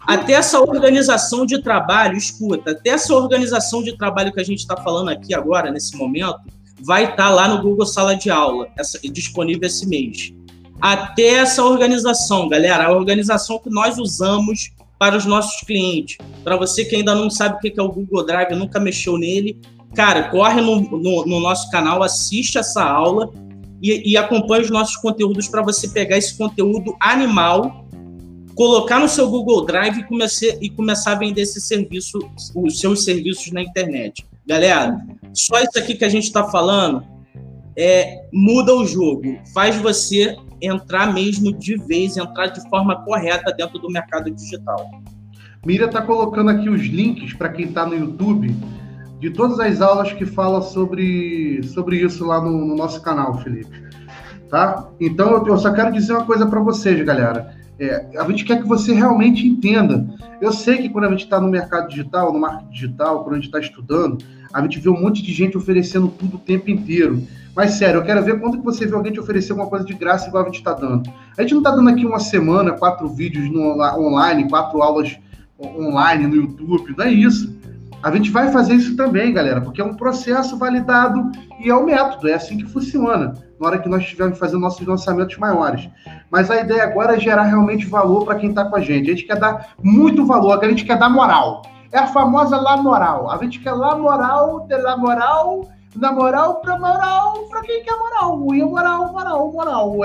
até essa organização de trabalho, escuta, até essa organização de trabalho que a gente está falando aqui agora, nesse momento, vai estar tá lá no Google Sala de Aula, essa, disponível esse mês. Até essa organização, galera, a organização que nós usamos para os nossos clientes. Para você que ainda não sabe o que é o Google Drive, nunca mexeu nele, cara, corre no, no, no nosso canal, assiste essa aula e, e acompanhe os nossos conteúdos para você pegar esse conteúdo animal, colocar no seu Google Drive e, comece, e começar a vender esse serviço, os seus serviços na internet. Galera, só isso aqui que a gente está falando é, muda o jogo, faz você entrar mesmo de vez, entrar de forma correta dentro do mercado digital. Mira está colocando aqui os links para quem está no YouTube de todas as aulas que falam sobre, sobre isso lá no, no nosso canal, Felipe. Tá? Então eu só quero dizer uma coisa para vocês, galera. É, a gente quer que você realmente entenda. Eu sei que quando a gente está no mercado digital, no marketing digital, quando a gente está estudando, a gente vê um monte de gente oferecendo tudo o tempo inteiro. Mas sério, eu quero ver quando que você vê alguém te oferecer alguma coisa de graça igual a gente está dando. A gente não está dando aqui uma semana, quatro vídeos no, online, quatro aulas online no YouTube, não é isso. A gente vai fazer isso também, galera, porque é um processo validado e é o um método, é assim que funciona, na hora que nós estivermos fazendo nossos lançamentos maiores. Mas a ideia agora é gerar realmente valor para quem está com a gente. A gente quer dar muito valor, a gente quer dar moral. É a famosa lá moral. A gente quer lá moral, de lá moral, na moral pra moral, pra quem quer moral. E moral, moral, moral.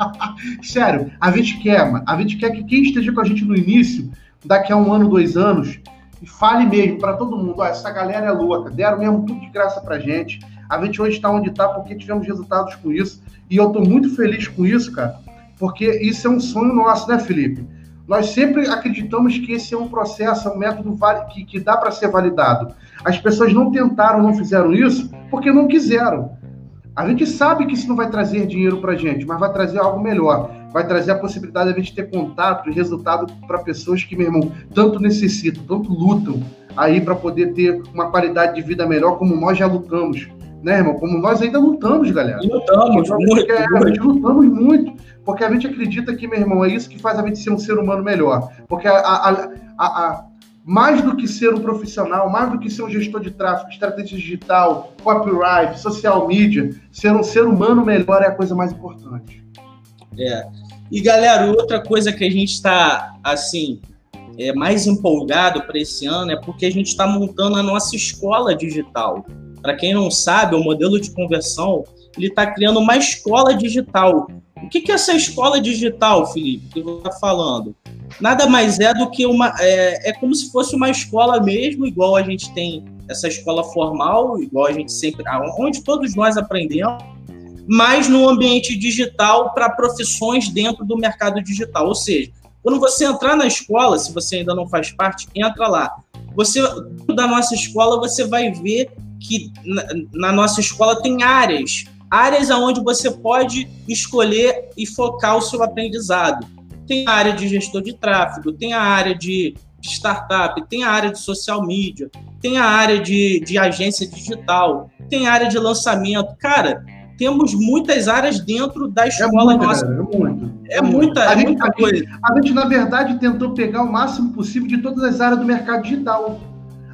Sério, a gente quer, a gente quer que quem esteja com a gente no início, daqui a um ano, dois anos, fale mesmo para todo mundo, ó, essa galera é louca, deram mesmo tudo de graça pra gente. A gente hoje está onde está porque tivemos resultados com isso. E eu estou muito feliz com isso, cara, porque isso é um sonho nosso, né, Felipe? Nós sempre acreditamos que esse é um processo, é um método que, que dá para ser validado. As pessoas não tentaram, não fizeram isso porque não quiseram. A gente sabe que isso não vai trazer dinheiro para a gente, mas vai trazer algo melhor. Vai trazer a possibilidade de a gente ter contato e resultado para pessoas que, meu irmão, tanto necessitam, tanto lutam aí para poder ter uma qualidade de vida melhor, como nós já lutamos né, irmão? Como nós ainda lutamos, galera. Lutamos, muito, é, muito. A gente lutamos muito, porque a gente acredita que, meu irmão, é isso que faz a gente ser um ser humano melhor. Porque a, a, a, a, mais do que ser um profissional, mais do que ser um gestor de tráfego, estratégia digital, copyright, social media, ser um ser humano melhor é a coisa mais importante. É. E galera, outra coisa que a gente está assim é, mais empolgado para esse ano é porque a gente está montando a nossa escola digital. Para quem não sabe, o modelo de conversão ele está criando uma escola digital. O que, que é essa escola digital, Felipe, que você está falando? Nada mais é do que uma. É, é como se fosse uma escola mesmo, igual a gente tem essa escola formal, igual a gente sempre. onde todos nós aprendemos, mas no ambiente digital para profissões dentro do mercado digital. Ou seja, quando você entrar na escola, se você ainda não faz parte, entra lá. Você da nossa escola, você vai ver que na, na nossa escola tem áreas, áreas aonde você pode escolher e focar o seu aprendizado tem a área de gestor de tráfego, tem a área de, startup, tem a área de social media, tem a área de, de agência digital, tem a área de lançamento. Cara, temos muitas áreas dentro da é escola é muito, nossa. Cara, é, muito. é muita, é gente, muita coisa. A gente, na verdade, tentou pegar o máximo possível de todas as áreas do mercado digital.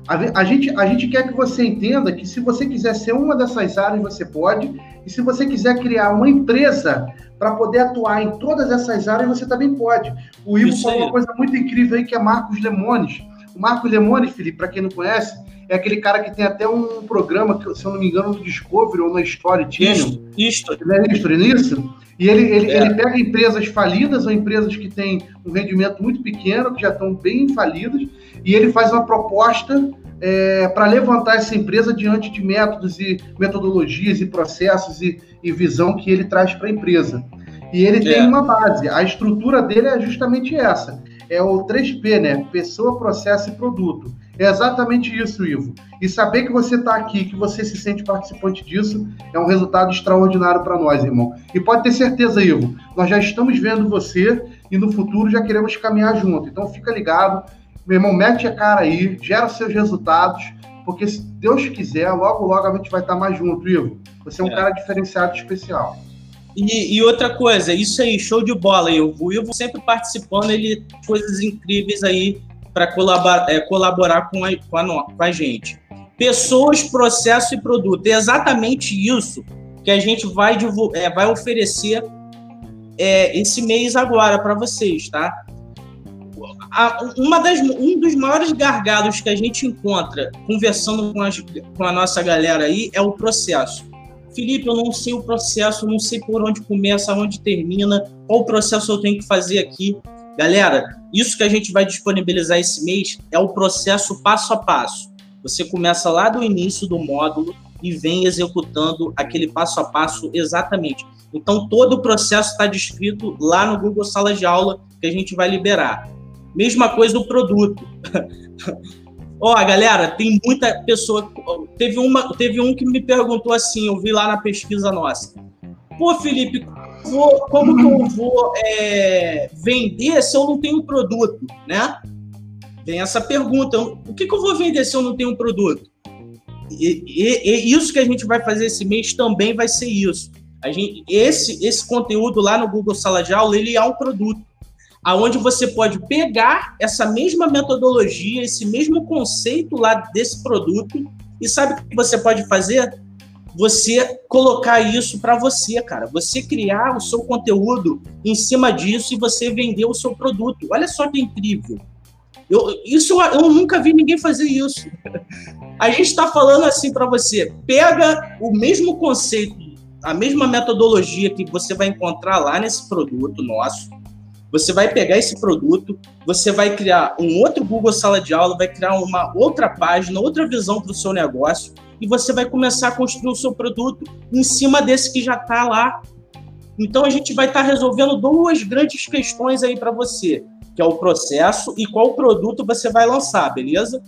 A, gente, a gente quer que você entenda que se você quiser ser uma dessas áreas, você pode. E se você quiser criar uma empresa para poder atuar em todas essas áreas, você também pode. O Ivo falou uma coisa muito incrível aí, que é Marcos Lemones. O Marcos Lemones, Felipe, para quem não conhece, é aquele cara que tem até um programa, que, se eu não me engano, no Discovery ou na Story Channel. History. É History, nisso? E ele, ele, é. ele pega empresas falidas ou empresas que têm um rendimento muito pequeno, que já estão bem falidas, e ele faz uma proposta é, para levantar essa empresa diante de métodos e metodologias e processos e, e visão que ele traz para a empresa. E ele é. tem uma base, a estrutura dele é justamente essa. É o 3P, né? Pessoa, processo e produto. É exatamente isso, Ivo. E saber que você está aqui, que você se sente participante disso, é um resultado extraordinário para nós, irmão. E pode ter certeza, Ivo, nós já estamos vendo você e no futuro já queremos caminhar junto. Então fica ligado, meu irmão, mete a cara aí, gera seus resultados, porque se Deus quiser, logo, logo a gente vai estar mais junto, Ivo. Você é um é. cara diferenciado especial. E, e, outra coisa, isso aí, show de bola, Ivo. O Ivo sempre participando, ele coisas incríveis aí para colaborar, é, colaborar com, a, com, a, com a gente. Pessoas, processo e produto. É exatamente isso que a gente vai, é, vai oferecer é, esse mês agora para vocês, tá? A, uma das, um dos maiores gargalos que a gente encontra conversando com, as, com a nossa galera aí é o processo. Felipe, eu não sei o processo, não sei por onde começa, onde termina, qual processo eu tenho que fazer aqui. Galera, isso que a gente vai disponibilizar esse mês é o processo passo a passo. Você começa lá do início do módulo e vem executando aquele passo a passo exatamente. Então, todo o processo está descrito lá no Google Sala de Aula que a gente vai liberar. Mesma coisa do produto. Ó, oh, galera, tem muita pessoa. Teve, uma, teve um que me perguntou assim, eu vi lá na pesquisa nossa. Pô, Felipe, vou, como que eu vou é, vender se eu não tenho produto, né? Tem essa pergunta. O que, que eu vou vender se eu não tenho produto? E, e, e, isso que a gente vai fazer esse mês também vai ser isso. A gente, esse, esse conteúdo lá no Google Sala de Aula, ele é um produto aonde você pode pegar essa mesma metodologia, esse mesmo conceito lá desse produto e sabe o que você pode fazer? Você colocar isso para você, cara. Você criar o seu conteúdo em cima disso e você vender o seu produto. Olha só que incrível. Eu, isso eu nunca vi ninguém fazer isso. A gente está falando assim para você: pega o mesmo conceito, a mesma metodologia que você vai encontrar lá nesse produto nosso, você vai pegar esse produto, você vai criar um outro Google Sala de Aula, vai criar uma outra página, outra visão para o seu negócio e você vai começar a construir o seu produto em cima desse que já está lá. Então a gente vai estar tá resolvendo duas grandes questões aí para você, que é o processo e qual produto você vai lançar, beleza?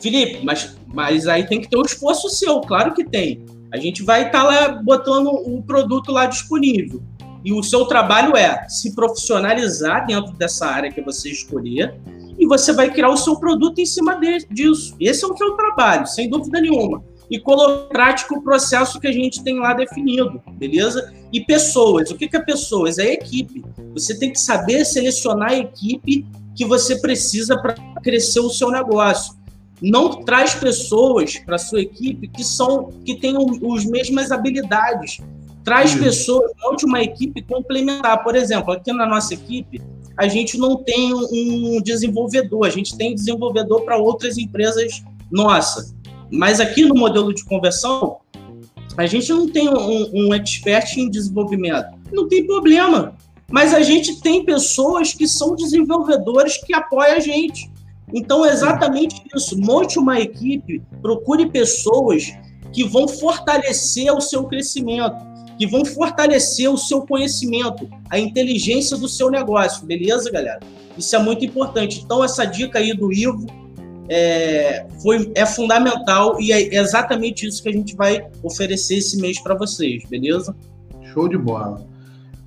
Felipe, mas, mas aí tem que ter um esforço seu, claro que tem. A gente vai estar tá lá botando o produto lá disponível. E o seu trabalho é se profissionalizar dentro dessa área que você escolher e você vai criar o seu produto em cima de, disso. Esse é o seu trabalho, sem dúvida nenhuma. E colocar o processo que a gente tem lá definido, beleza? E pessoas. O que, que é pessoas? É equipe. Você tem que saber selecionar a equipe que você precisa para crescer o seu negócio. Não traz pessoas para sua equipe que são que tenham as mesmas habilidades. Traz pessoas, monte uma equipe complementar. Por exemplo, aqui na nossa equipe, a gente não tem um desenvolvedor, a gente tem desenvolvedor para outras empresas nossa. Mas aqui no modelo de conversão, a gente não tem um, um expert em desenvolvimento. Não tem problema. Mas a gente tem pessoas que são desenvolvedores que apoiam a gente. Então, é exatamente isso. Monte uma equipe, procure pessoas que vão fortalecer o seu crescimento, que vão fortalecer o seu conhecimento, a inteligência do seu negócio, beleza, galera? Isso é muito importante. Então, essa dica aí do Ivo é, foi, é fundamental e é exatamente isso que a gente vai oferecer esse mês para vocês, beleza? Show de bola.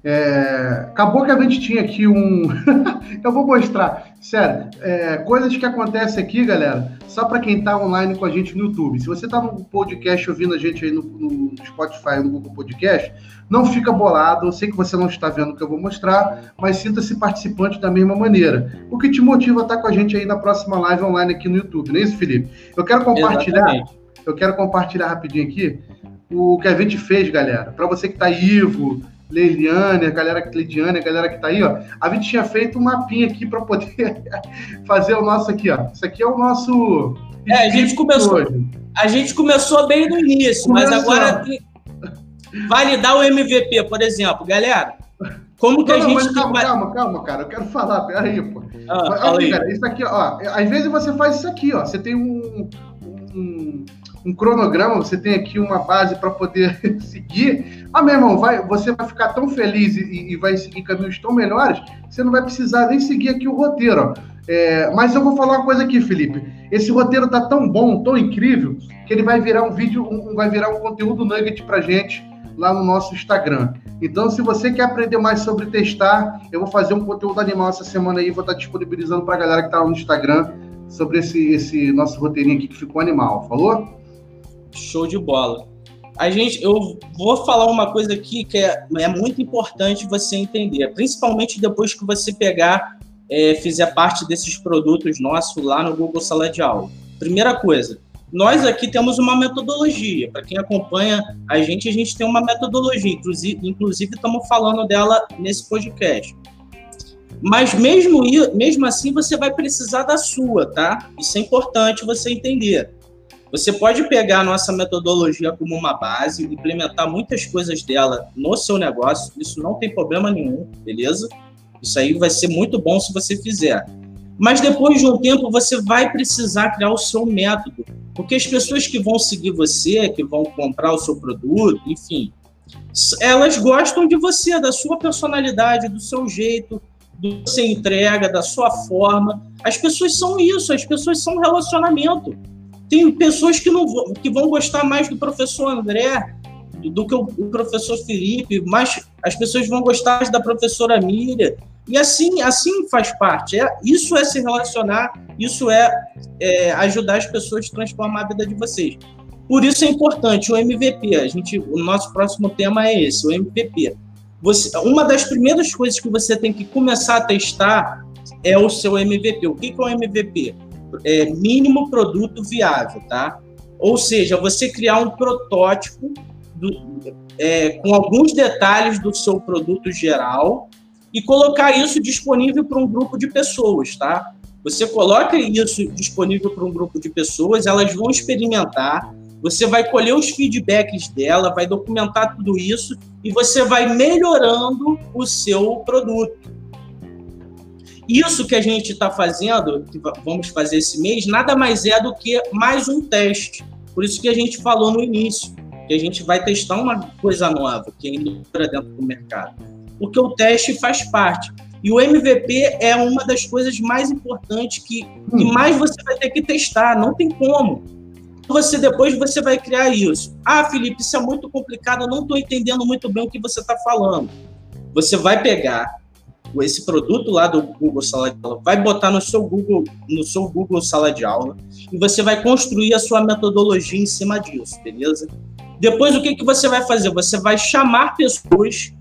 É, acabou que a gente tinha aqui um. eu vou mostrar. Sério, é, coisas que acontecem aqui, galera, só para quem está online com a gente no YouTube. Se você está no podcast ouvindo a gente aí no, no Spotify, no Google Podcast, não fica bolado. Eu sei que você não está vendo o que eu vou mostrar, mas sinta-se participante da mesma maneira. O que te motiva a estar tá com a gente aí na próxima live online aqui no YouTube, não é isso, Felipe? Eu quero compartilhar. Exatamente. Eu quero compartilhar rapidinho aqui o que a gente fez, galera. Para você que está Ivo, Leiliane, a galera Cleidiane, a galera que tá aí, ó. A gente tinha feito um mapinha aqui para poder fazer o nosso aqui, ó. Isso aqui é o nosso. É, a gente começou. Hoje. A gente começou bem no início, começou. mas agora validar o MVP, por exemplo, galera. Como que não, a gente. Mas calma, calma, calma, cara. Eu quero falar, peraí, pô. Ah, Olha, cara, isso aqui, ó. Às vezes você faz isso aqui, ó. Você tem um, um um cronograma, você tem aqui uma base para poder seguir. Ah, meu irmão, vai, você vai ficar tão feliz e, e, vai seguir caminhos tão melhores, você não vai precisar nem seguir aqui o roteiro. É, mas eu vou falar uma coisa aqui, Felipe. Esse roteiro tá tão bom, tão incrível, que ele vai virar um vídeo, um, vai virar um conteúdo nugget pra gente lá no nosso Instagram. Então, se você quer aprender mais sobre testar, eu vou fazer um conteúdo animal essa semana aí, vou estar disponibilizando para a galera que está no Instagram sobre esse, esse nosso roteirinho aqui que ficou animal. Falou? Show de bola. A gente, eu vou falar uma coisa aqui que é, é muito importante você entender, principalmente depois que você pegar, é, fizer parte desses produtos nossos lá no Google Sala de Aula. Primeira coisa, nós aqui temos uma metodologia. Para quem acompanha a gente, a gente tem uma metodologia. Inclusive, estamos falando dela nesse podcast. Mas mesmo, mesmo assim, você vai precisar da sua, tá? Isso é importante você entender. Você pode pegar a nossa metodologia como uma base, implementar muitas coisas dela no seu negócio, isso não tem problema nenhum, beleza? Isso aí vai ser muito bom se você fizer. Mas depois de um tempo você vai precisar criar o seu método, porque as pessoas que vão seguir você, que vão comprar o seu produto, enfim, elas gostam de você, da sua personalidade, do seu jeito, do que você entrega, da sua forma. As pessoas são isso, as pessoas são relacionamento. Tem pessoas que, não, que vão gostar mais do professor André do que o, o professor Felipe, mas as pessoas vão gostar mais da professora Miriam. E assim, assim faz parte. É, isso é se relacionar, isso é, é ajudar as pessoas a transformar a vida de vocês. Por isso é importante o MVP. A gente, o nosso próximo tema é esse, o MVP. Você, uma das primeiras coisas que você tem que começar a testar é o seu MVP. O que, que é o MVP? É, mínimo produto viável, tá? Ou seja, você criar um protótipo do, é, com alguns detalhes do seu produto geral e colocar isso disponível para um grupo de pessoas, tá? Você coloca isso disponível para um grupo de pessoas, elas vão experimentar, você vai colher os feedbacks dela, vai documentar tudo isso e você vai melhorando o seu produto. Isso que a gente está fazendo, que vamos fazer esse mês, nada mais é do que mais um teste. Por isso que a gente falou no início, que a gente vai testar uma coisa nova, que ainda entra dentro do mercado. Porque o teste faz parte. E o MVP é uma das coisas mais importantes que, que hum. mais você vai ter que testar, não tem como. Você depois você vai criar isso. Ah, Felipe, isso é muito complicado, eu não estou entendendo muito bem o que você está falando. Você vai pegar esse produto lá do Google Sala de Aula, vai botar no seu Google, no seu Google Sala de Aula e você vai construir a sua metodologia em cima disso, beleza? Depois o que, que você vai fazer? Você vai chamar pessoas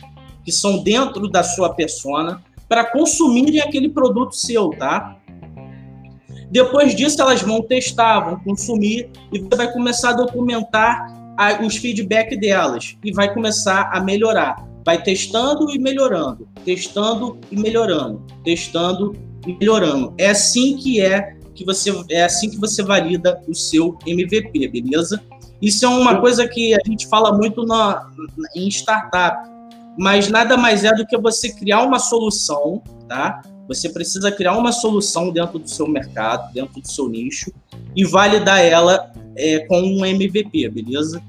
que são dentro da sua persona para consumirem aquele produto seu, tá? Depois disso, elas vão testar, vão consumir e você vai começar a documentar os feedback delas e vai começar a melhorar. Vai testando e melhorando, testando e melhorando, testando e melhorando. É assim que é que você é assim que você valida o seu MVP, beleza? Isso é uma coisa que a gente fala muito na, em startup, mas nada mais é do que você criar uma solução, tá? Você precisa criar uma solução dentro do seu mercado, dentro do seu nicho, e validar ela é, com um MVP, beleza?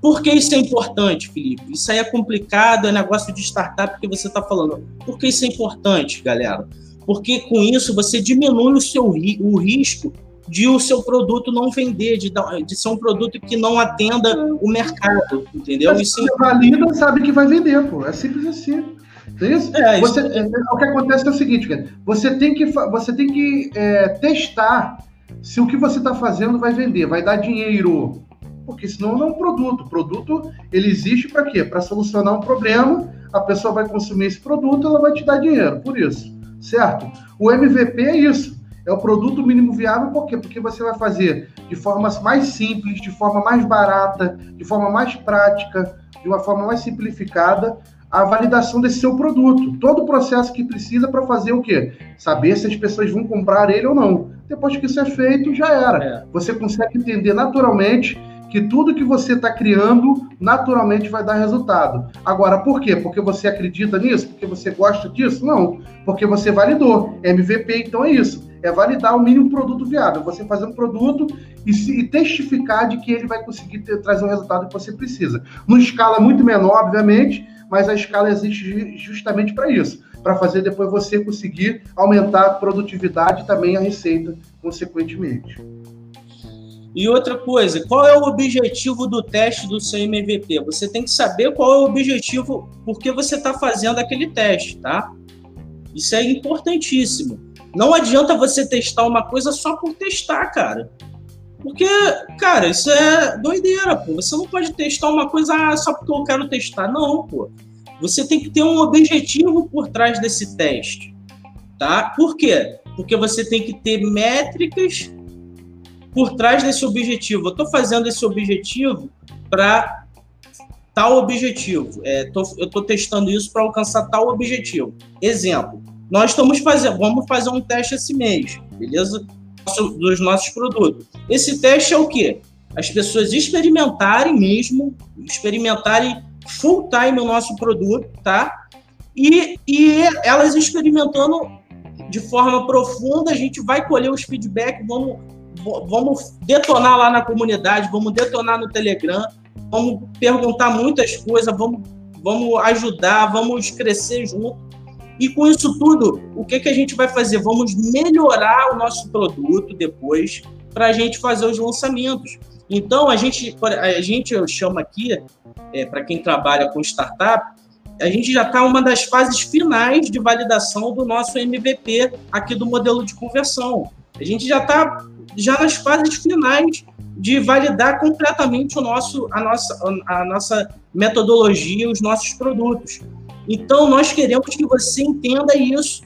Por que isso é importante, Felipe? Isso aí é complicado, é negócio de startup que você está falando. Por que isso é importante, galera? Porque com isso você diminui o seu o risco de o seu produto não vender, de, de ser um produto que não atenda o mercado, entendeu? Mas isso você valida, sabe que vai vender, pô. É simples assim. É isso? É, você, isso... É, o que acontece é o seguinte, cara, você tem que, você tem que é, testar se o que você está fazendo vai vender, vai dar dinheiro. Porque senão não é um produto. O produto ele existe para quê? Para solucionar um problema, a pessoa vai consumir esse produto, ela vai te dar dinheiro. Por isso, certo? O MVP é isso. É o produto mínimo viável, por quê? Porque você vai fazer de forma mais simples, de forma mais barata, de forma mais prática, de uma forma mais simplificada, a validação desse seu produto. Todo o processo que precisa para fazer o quê? Saber se as pessoas vão comprar ele ou não. Depois que isso é feito, já era. É. Você consegue entender naturalmente que tudo que você está criando naturalmente vai dar resultado. Agora, por quê? Porque você acredita nisso? Porque você gosta disso? Não. Porque você validou. MVP, então é isso. É validar o mínimo produto viável. Você fazer um produto e, se, e testificar de que ele vai conseguir ter, trazer o resultado que você precisa. Numa escala muito menor, obviamente, mas a escala existe justamente para isso para fazer depois você conseguir aumentar a produtividade e também a receita, consequentemente. E outra coisa, qual é o objetivo do teste do seu MVP? Você tem que saber qual é o objetivo, por que você está fazendo aquele teste, tá? Isso é importantíssimo. Não adianta você testar uma coisa só por testar, cara. Porque, cara, isso é doideira, pô. Você não pode testar uma coisa ah, só porque eu quero testar. Não, pô. Você tem que ter um objetivo por trás desse teste, tá? Por quê? Porque você tem que ter métricas por trás desse objetivo. Eu estou fazendo esse objetivo para tal objetivo. É, tô, eu estou testando isso para alcançar tal objetivo. Exemplo, nós estamos fazendo, vamos fazer um teste esse mês, beleza? Dos nossos produtos. Esse teste é o quê? As pessoas experimentarem mesmo, experimentarem full time o nosso produto, tá? E, e elas experimentando de forma profunda, a gente vai colher os feedbacks, vamos vamos detonar lá na comunidade, vamos detonar no Telegram, vamos perguntar muitas coisas, vamos, vamos ajudar, vamos crescer junto. E com isso tudo, o que, que a gente vai fazer? Vamos melhorar o nosso produto depois para a gente fazer os lançamentos. Então, a gente, a gente eu chamo aqui, é, para quem trabalha com startup, a gente já está uma das fases finais de validação do nosso MVP aqui do modelo de conversão. A gente já está já nas fases finais de validar completamente o nosso, a, nossa, a nossa metodologia, os nossos produtos. Então, nós queremos que você entenda isso,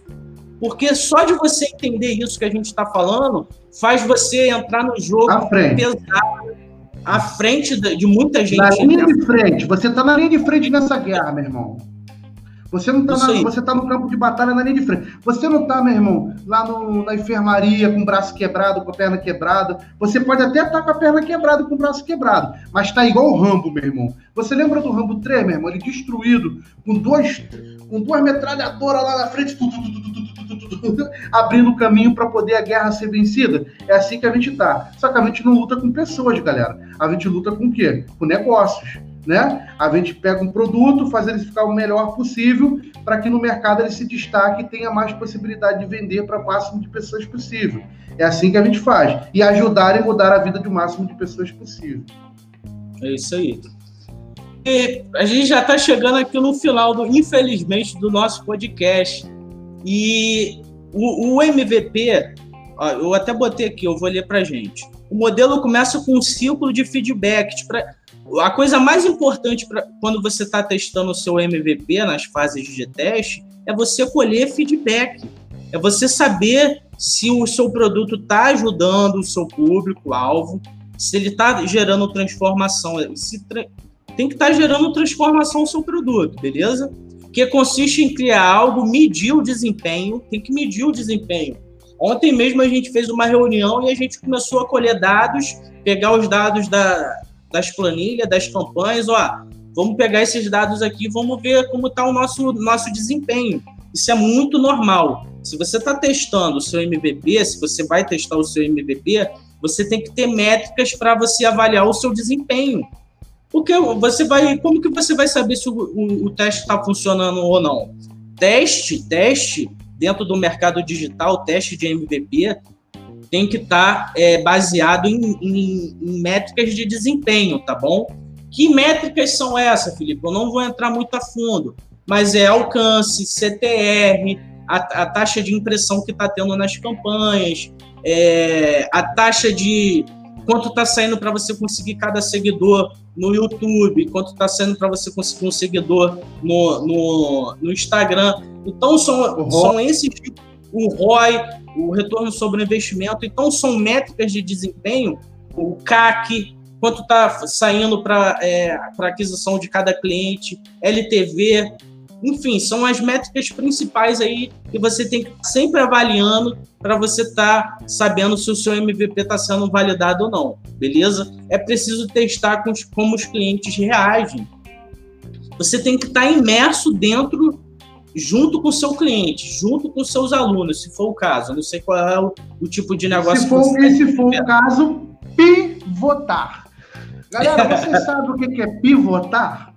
porque só de você entender isso que a gente está falando faz você entrar no jogo à pesado, à frente de, de muita gente. Na linha de frente, você está na linha de frente nessa guerra, meu irmão. Você não tá, na, você tá no campo de batalha na linha de frente. Você não tá, meu irmão, lá no, na enfermaria com o braço quebrado, com a perna quebrada. Você pode até estar tá com a perna quebrada, com o braço quebrado, mas tá igual o Rambo, meu irmão. Você lembra do Rambo 3, meu irmão? Ele destruído, com dois, com duas metralhadoras lá na frente, tu, tu, tu, abrindo o caminho para poder a guerra ser vencida. É assim que a gente tá. Só que a gente não luta com pessoas, galera. A gente luta com o quê? Com negócios né? A gente pega um produto, faz ele ficar o melhor possível para que no mercado ele se destaque e tenha mais possibilidade de vender para o máximo de pessoas possível. É assim que a gente faz. E ajudar e mudar a vida do máximo de pessoas possível. É isso aí. E a gente já está chegando aqui no final, do, infelizmente, do nosso podcast. E o, o MVP, ó, eu até botei aqui, eu vou ler para gente. O modelo começa com um ciclo de feedback. Pra, a coisa mais importante para quando você está testando o seu MVP nas fases de teste é você colher feedback, é você saber se o seu produto está ajudando o seu público-alvo, se ele está gerando transformação, tra tem que estar tá gerando transformação no seu produto, beleza? Que consiste em criar algo, medir o desempenho, tem que medir o desempenho. Ontem mesmo a gente fez uma reunião e a gente começou a colher dados, pegar os dados da, das planilhas, das campanhas, ó, vamos pegar esses dados aqui, vamos ver como está o nosso, nosso desempenho. Isso é muito normal. Se você está testando o seu MVP, se você vai testar o seu MVP, você tem que ter métricas para você avaliar o seu desempenho. Porque você vai, como que você vai saber se o, o, o teste está funcionando ou não? Teste, teste dentro do mercado digital, teste de MVP tem que estar tá, é, baseado em, em, em, métricas de desempenho, tá bom? Que métricas são essas, Felipe? Eu não vou entrar muito a fundo, mas é alcance, CTR, a, a taxa de impressão que está tendo nas campanhas, é, a taxa de quanto está saindo para você conseguir cada seguidor no YouTube, quanto está saindo para você conseguir um seguidor no, no, no Instagram. Então, são, uhum. são esses o ROI, o retorno sobre o investimento. Então, são métricas de desempenho, o CAC, quanto está saindo para é, aquisição de cada cliente, LTV, enfim, são as métricas principais aí que você tem que estar sempre avaliando para você estar tá sabendo se o seu MVP está sendo validado ou não, beleza? É preciso testar com os, como os clientes reagem. Você tem que estar tá imerso dentro, junto com o seu cliente, junto com seus alunos, se for o caso. Eu não sei qual é o, o tipo de negócio se for, que você Se for o caso, pivotar. Galera, você sabe o que é pivotar?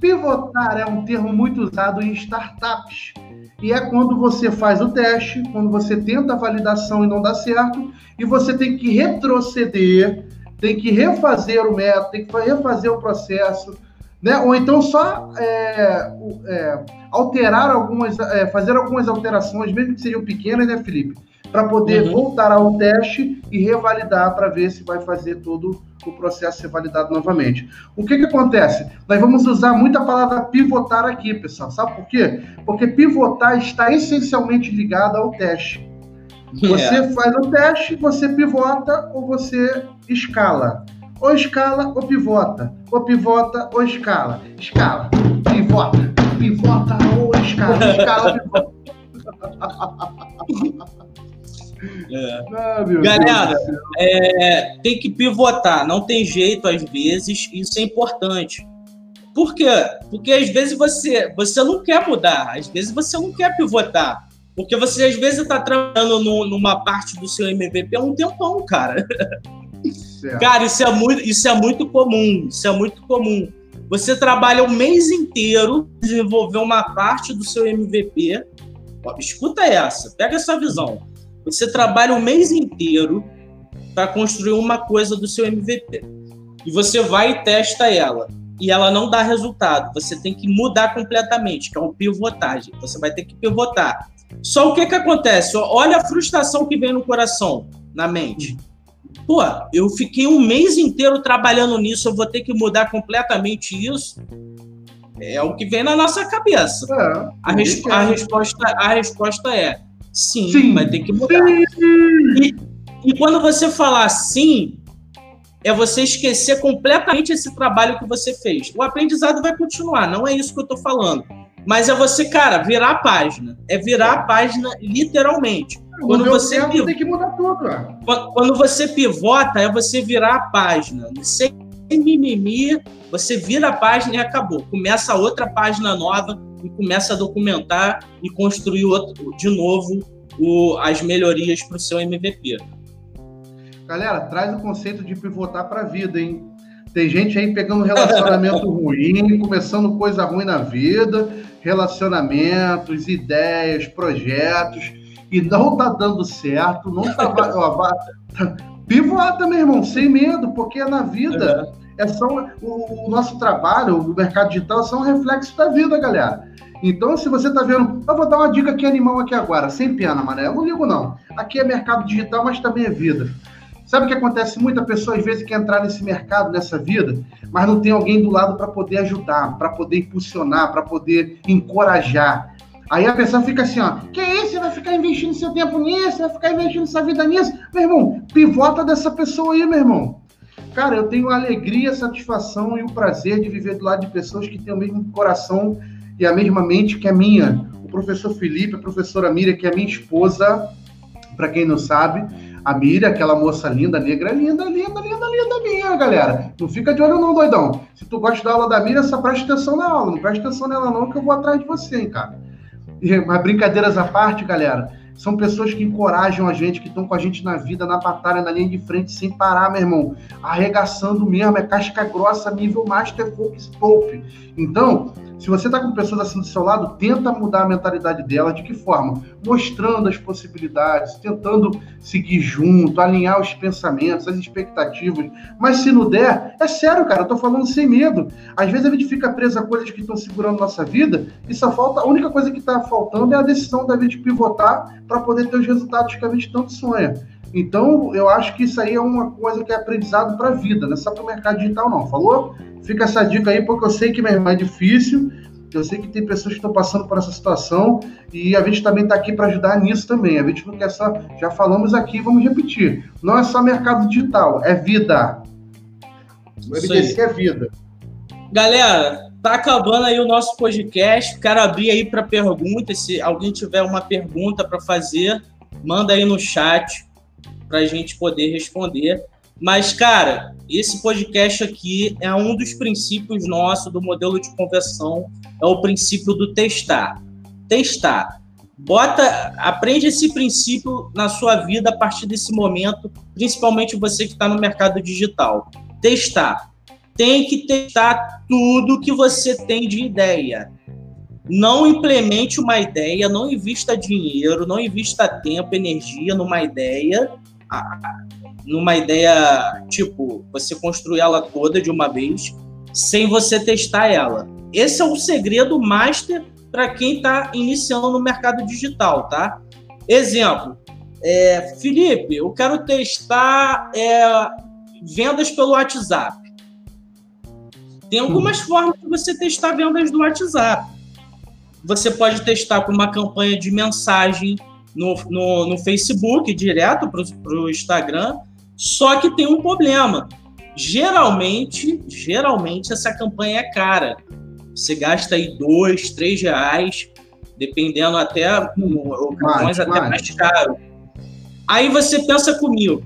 Pivotar é um termo muito usado em startups. E é quando você faz o teste, quando você tenta a validação e não dá certo, e você tem que retroceder, tem que refazer o método, tem que refazer o processo, né? Ou então só é, é, alterar algumas, é, fazer algumas alterações, mesmo que sejam pequenas, né, Felipe? Para poder uhum. voltar ao teste e revalidar para ver se vai fazer todo o processo ser validado novamente. O que, que acontece? Nós vamos usar muito a palavra pivotar aqui, pessoal. Sabe por quê? Porque pivotar está essencialmente ligado ao teste. Você yeah. faz o teste, você pivota ou você escala. Ou escala ou pivota. Ou pivota ou escala. Escala, pivota, pivota ou escala. Escala, pivota. É. Ah, Galera, é, tem que pivotar, não tem jeito às vezes, isso é importante. Por quê? Porque às vezes você, você não quer mudar, às vezes você não quer pivotar. Porque você às vezes está trabalhando no, numa parte do seu MVP há um tempão, cara. Cara, isso é, muito, isso é muito comum. Isso é muito comum. Você trabalha o mês inteiro, desenvolver uma parte do seu MVP. Ó, escuta essa, pega essa visão. Você trabalha o mês inteiro para construir uma coisa do seu MVP. E você vai e testa ela. E ela não dá resultado. Você tem que mudar completamente, que é uma pivotagem. Você vai ter que pivotar. Só o que, que acontece? Olha a frustração que vem no coração, na mente. Pô, eu fiquei um mês inteiro trabalhando nisso, eu vou ter que mudar completamente isso. É o que vem na nossa cabeça. É, a, res a, resposta, a resposta é: Sim, sim, vai ter que mudar. E, e quando você falar sim, é você esquecer completamente esse trabalho que você fez. O aprendizado vai continuar, não é isso que eu estou falando. Mas é você, cara, virar a página. É virar a página literalmente. Quando você piv... tem que mudar tudo. Quando você pivota, é você virar a página. Sem mimimi, você vira a página e acabou. Começa outra página nova e começa a documentar e construir outro, de novo o, as melhorias para o seu MVP. Galera, traz o conceito de pivotar para a vida, hein? Tem gente aí pegando relacionamento ruim, começando coisa ruim na vida, relacionamentos, ideias, projetos, e não tá dando certo, não tá. ó, pivota, meu irmão, sem medo, porque na vida. É é só o, o, nosso trabalho, o mercado digital, são um reflexo da vida, galera. Então, se você está vendo, eu vou dar uma dica aqui animal aqui agora, sem pena, mané. Eu não ligo, não. Aqui é mercado digital, mas também é vida. Sabe o que acontece? Muita pessoa às vezes quer entrar nesse mercado, nessa vida, mas não tem alguém do lado para poder ajudar, para poder impulsionar, para poder encorajar. Aí a pessoa fica assim, ó, que isso? Você vai ficar investindo seu tempo nisso, vai ficar investindo sua vida nisso? Meu irmão, pivota dessa pessoa aí, meu irmão. Cara, eu tenho a alegria, a satisfação e o prazer de viver do lado de pessoas que têm o mesmo coração e a mesma mente que a minha. O professor Felipe, a professora Miriam, que é minha esposa, para quem não sabe, a Miriam, aquela moça linda, negra, linda, linda, linda, linda minha, galera. Não fica de olho não, doidão. Se tu gosta da aula da Miriam, só presta atenção na aula. Não presta atenção nela não, que eu vou atrás de você, hein, cara. Mas brincadeiras à parte, galera, são pessoas que encorajam a gente, que estão com a gente na vida, na batalha, na linha de frente, sem parar, meu irmão. Arregaçando mesmo, é casca grossa, nível Master Focus Pope. Então, se você está com pessoas assim do seu lado, tenta mudar a mentalidade dela. De que forma? Mostrando as possibilidades, tentando seguir junto, alinhar os pensamentos, as expectativas. Mas se não der, é sério, cara, eu tô falando sem medo. Às vezes a gente fica preso a coisas que estão segurando nossa vida e só falta, a única coisa que está faltando é a decisão da gente pivotar para poder ter os resultados que a gente tanto sonha. Então, eu acho que isso aí é uma coisa que é aprendizado para a vida, não é só para o mercado digital, não. Falou? Fica essa dica aí, porque eu sei que, meu irmão, é difícil. Eu sei que tem pessoas que estão passando por essa situação e a gente também está aqui para ajudar nisso também. A gente não quer só. Já falamos aqui, vamos repetir. Não é só mercado digital, é vida. O MDC é vida. Galera, tá acabando aí o nosso podcast. Quero abrir aí para perguntas. Se alguém tiver uma pergunta para fazer, manda aí no chat para a gente poder responder. Mas, cara, esse podcast aqui é um dos princípios nossos do modelo de conversão, é o princípio do testar. Testar. Bota, aprende esse princípio na sua vida a partir desse momento, principalmente você que está no mercado digital. Testar. Tem que testar tudo que você tem de ideia. Não implemente uma ideia, não invista dinheiro, não invista tempo, energia numa ideia numa ideia, tipo, você construir ela toda de uma vez, sem você testar ela. Esse é o segredo master para quem está iniciando no mercado digital, tá? Exemplo, é, Felipe, eu quero testar é, vendas pelo WhatsApp. Tem algumas hum. formas de você testar vendas do WhatsApp. Você pode testar com uma campanha de mensagem no, no, no Facebook, direto para o Instagram, só que tem um problema. Geralmente, geralmente essa campanha é cara. Você gasta aí dois, três reais, dependendo até, campanhas até mais caro. Aí você pensa comigo,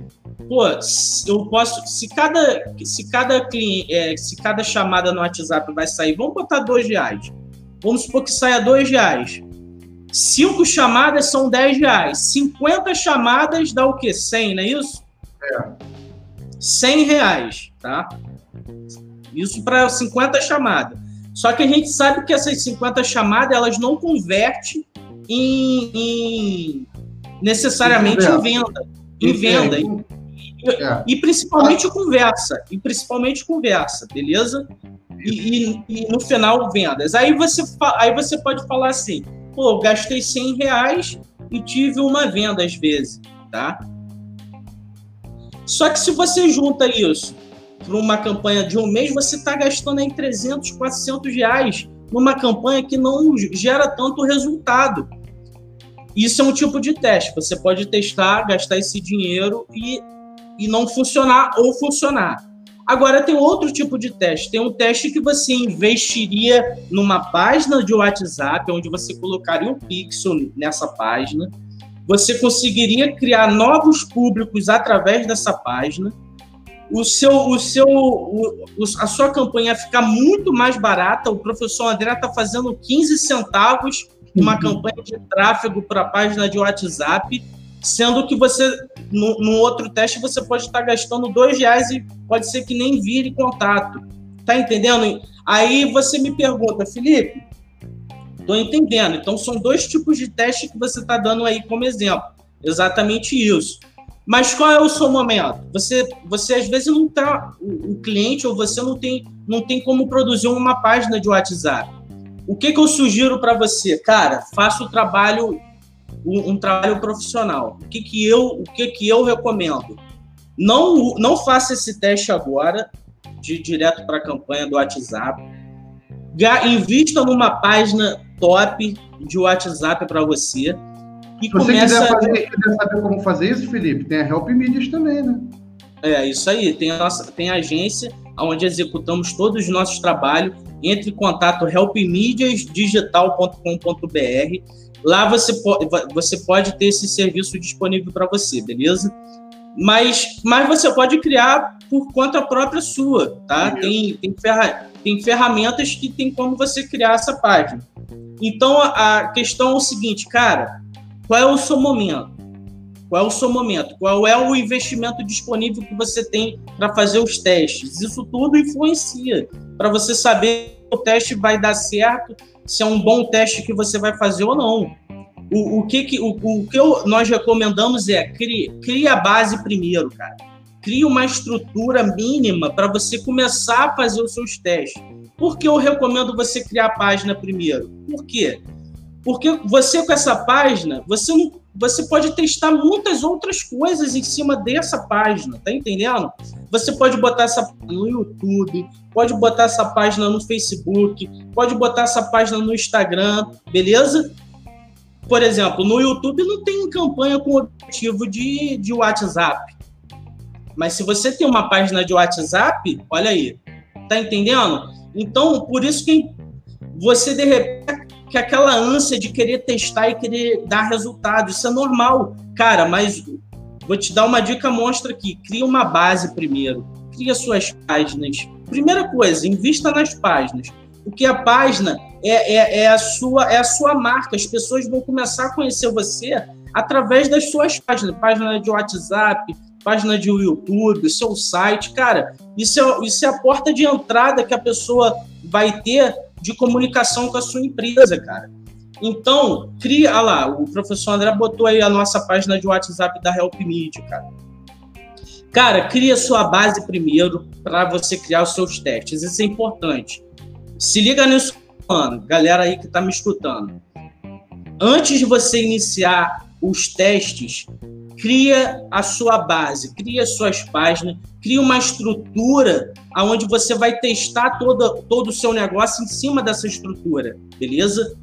pô, eu posso, se cada, se cada cliente, é, se cada chamada no WhatsApp vai sair, vamos botar dois reais. Vamos supor que saia dois reais. Cinco chamadas são 10 reais. 50 chamadas dá o quê? 100, não é isso? É. 100 reais, tá? Isso para 50 chamadas. Só que a gente sabe que essas 50 chamadas elas não convertem em, em necessariamente em venda. Em venda. É. E, e, principalmente conversa. E principalmente conversa, beleza? E, e, e, no final vendas. Aí você, aí você pode falar assim: pô, gastei 100 reais e tive uma venda às vezes, tá? Só que se você junta isso para uma campanha de um mês, você está gastando aí 300, 400 reais numa campanha que não gera tanto resultado. Isso é um tipo de teste. Você pode testar, gastar esse dinheiro e, e não funcionar ou funcionar. Agora tem outro tipo de teste. Tem um teste que você investiria numa página de WhatsApp, onde você colocaria um pixel nessa página. Você conseguiria criar novos públicos através dessa página. O seu, o seu, o, a sua campanha ficar muito mais barata. O professor André está fazendo 15 centavos uma uhum. campanha de tráfego para a página de WhatsApp sendo que você, no, no, outro teste, você pode estar gastando dois reais e pode ser que nem vire contato. Tá entendendo? Aí você me pergunta, Felipe, tô entendendo. Então são dois tipos de teste que você está dando aí como exemplo. Exatamente isso. Mas qual é o seu momento? Você, você às vezes não tá, o, o cliente ou você não tem, não tem como produzir uma página de WhatsApp. O que, que eu sugiro para você? Cara, faça o trabalho um, um, trabalho profissional. O que, que eu o que, que eu recomendo? Não não faça esse teste agora de direto para a campanha do WhatsApp. Invista numa página top de WhatsApp para você. E Se você começa... quiser, fazer, quiser saber como fazer isso, Felipe, tem a Help Medias também, né? É, isso aí. Tem a, nossa, tem a agência onde executamos todos os nossos trabalhos. Entre em contato helpmediasdigital.com.br. Lá você, po você pode ter esse serviço disponível para você, beleza? Mas, mas você pode criar por conta própria sua, tá? Tem, tem, ferra tem ferramentas que tem como você criar essa página. Então a questão é o seguinte, cara, qual é o seu momento? Qual é o seu momento? Qual é o investimento disponível que você tem para fazer os testes? Isso tudo influencia para você saber se o teste vai dar certo, se é um bom teste que você vai fazer ou não. O, o que, que, o, o que eu, nós recomendamos é crie, crie a base primeiro, cara. Crie uma estrutura mínima para você começar a fazer os seus testes. Por que eu recomendo você criar a página primeiro? Por quê? Porque você com essa página, você não, você pode testar muitas outras coisas em cima dessa página, tá entendendo? Você pode botar essa no YouTube, pode botar essa página no Facebook, pode botar essa página no Instagram, beleza? Por exemplo, no YouTube não tem campanha com objetivo de, de WhatsApp. Mas se você tem uma página de WhatsApp, olha aí, tá entendendo? Então, por isso que você de repente que aquela ânsia de querer testar e querer dar resultado, isso é normal, cara, mas vou te dar uma dica monstra aqui, cria uma base primeiro, cria suas páginas. Primeira coisa, invista nas páginas, porque a página é, é, é, a sua, é a sua marca, as pessoas vão começar a conhecer você através das suas páginas, página de WhatsApp, página de YouTube, seu site, cara, isso é, isso é a porta de entrada que a pessoa vai ter de comunicação com a sua empresa, cara. Então, cria, olha lá, o professor André botou aí a nossa página de WhatsApp da Help Media, cara. Cara, cria sua base primeiro para você criar os seus testes. Isso é importante. Se liga nisso, mano, galera aí que tá me escutando. Antes de você iniciar os testes, cria a sua base, cria suas páginas, cria uma estrutura aonde você vai testar todo, todo o seu negócio em cima dessa estrutura, beleza?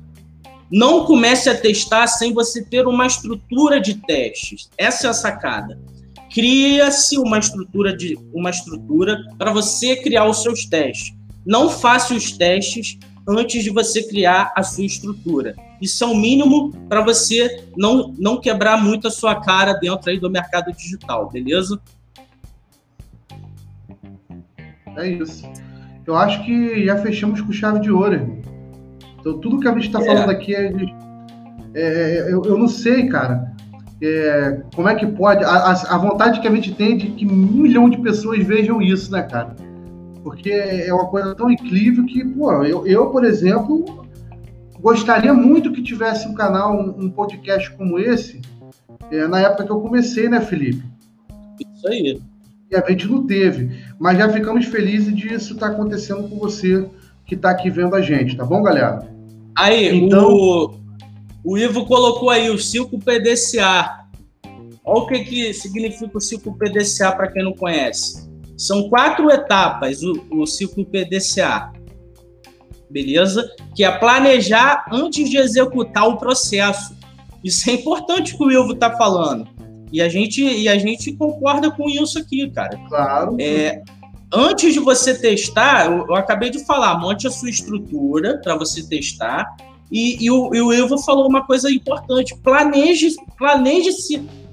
Não comece a testar sem você ter uma estrutura de testes. Essa é a sacada. Cria-se uma estrutura de uma estrutura para você criar os seus testes. Não faça os testes antes de você criar a sua estrutura. Isso é o mínimo para você não, não quebrar muito a sua cara dentro aí do mercado digital, beleza? É isso. Eu acho que já fechamos com chave de ouro, irmão. Então, tudo que a gente está é. falando aqui é, de, é eu, eu, não sei, cara. É, como é que pode. A, a, vontade que a gente tem de que um milhão de pessoas vejam isso, né, cara? Porque é uma coisa tão incrível que, pô, eu, eu por exemplo, gostaria muito que tivesse um canal, um, um podcast como esse, é, na época que eu comecei, né, Felipe? Isso aí. E a gente não teve. Mas já ficamos felizes disso estar tá acontecendo com você que está aqui vendo a gente, tá bom, galera? Aí, então... o, o Ivo colocou aí o ciclo PDCA. Olha o que, que significa o ciclo PDCA para quem não conhece. São quatro etapas o, o ciclo PDCA beleza? Que é planejar antes de executar o processo. Isso é importante que o Ilvo está falando. E a, gente, e a gente concorda com isso aqui, cara. Claro. É, antes de você testar, eu, eu, acabei de falar, monte a sua estrutura para você testar. E, e, o, e o Ilvo falou uma coisa importante: planeje-se planeje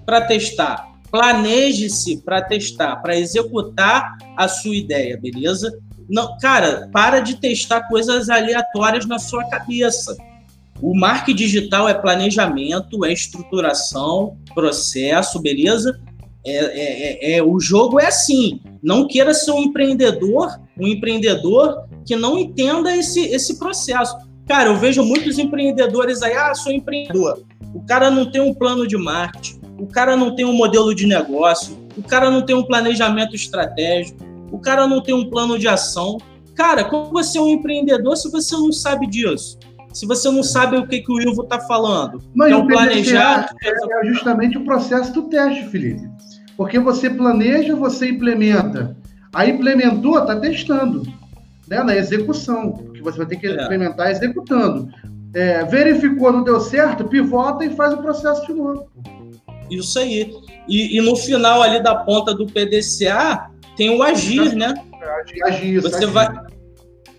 para testar. Planeje-se para testar, para executar a sua ideia, beleza? Não, cara, para de testar coisas aleatórias na sua cabeça. O marketing digital é planejamento, é estruturação, processo, beleza? É, é, é, é, o jogo é assim. Não queira ser um empreendedor, um empreendedor que não entenda esse, esse processo. Cara, eu vejo muitos empreendedores aí, ah, sou empreendedor. O cara não tem um plano de marketing, o cara não tem um modelo de negócio, o cara não tem um planejamento estratégico, o cara não tem um plano de ação. Cara, como você é um empreendedor se você não sabe disso? Se você não sabe o que, que o Ivo está falando? Não, então, planejar. É, é justamente o processo do teste, Felipe. Porque você planeja, você implementa. Aí implementou, está testando. Né, na execução. Porque você vai ter que é. implementar executando. É, verificou, não deu certo, pivota e faz o processo de novo. Isso aí. E, e, no final ali da ponta do PDCA tem o agir, né? Agir, você agir. vai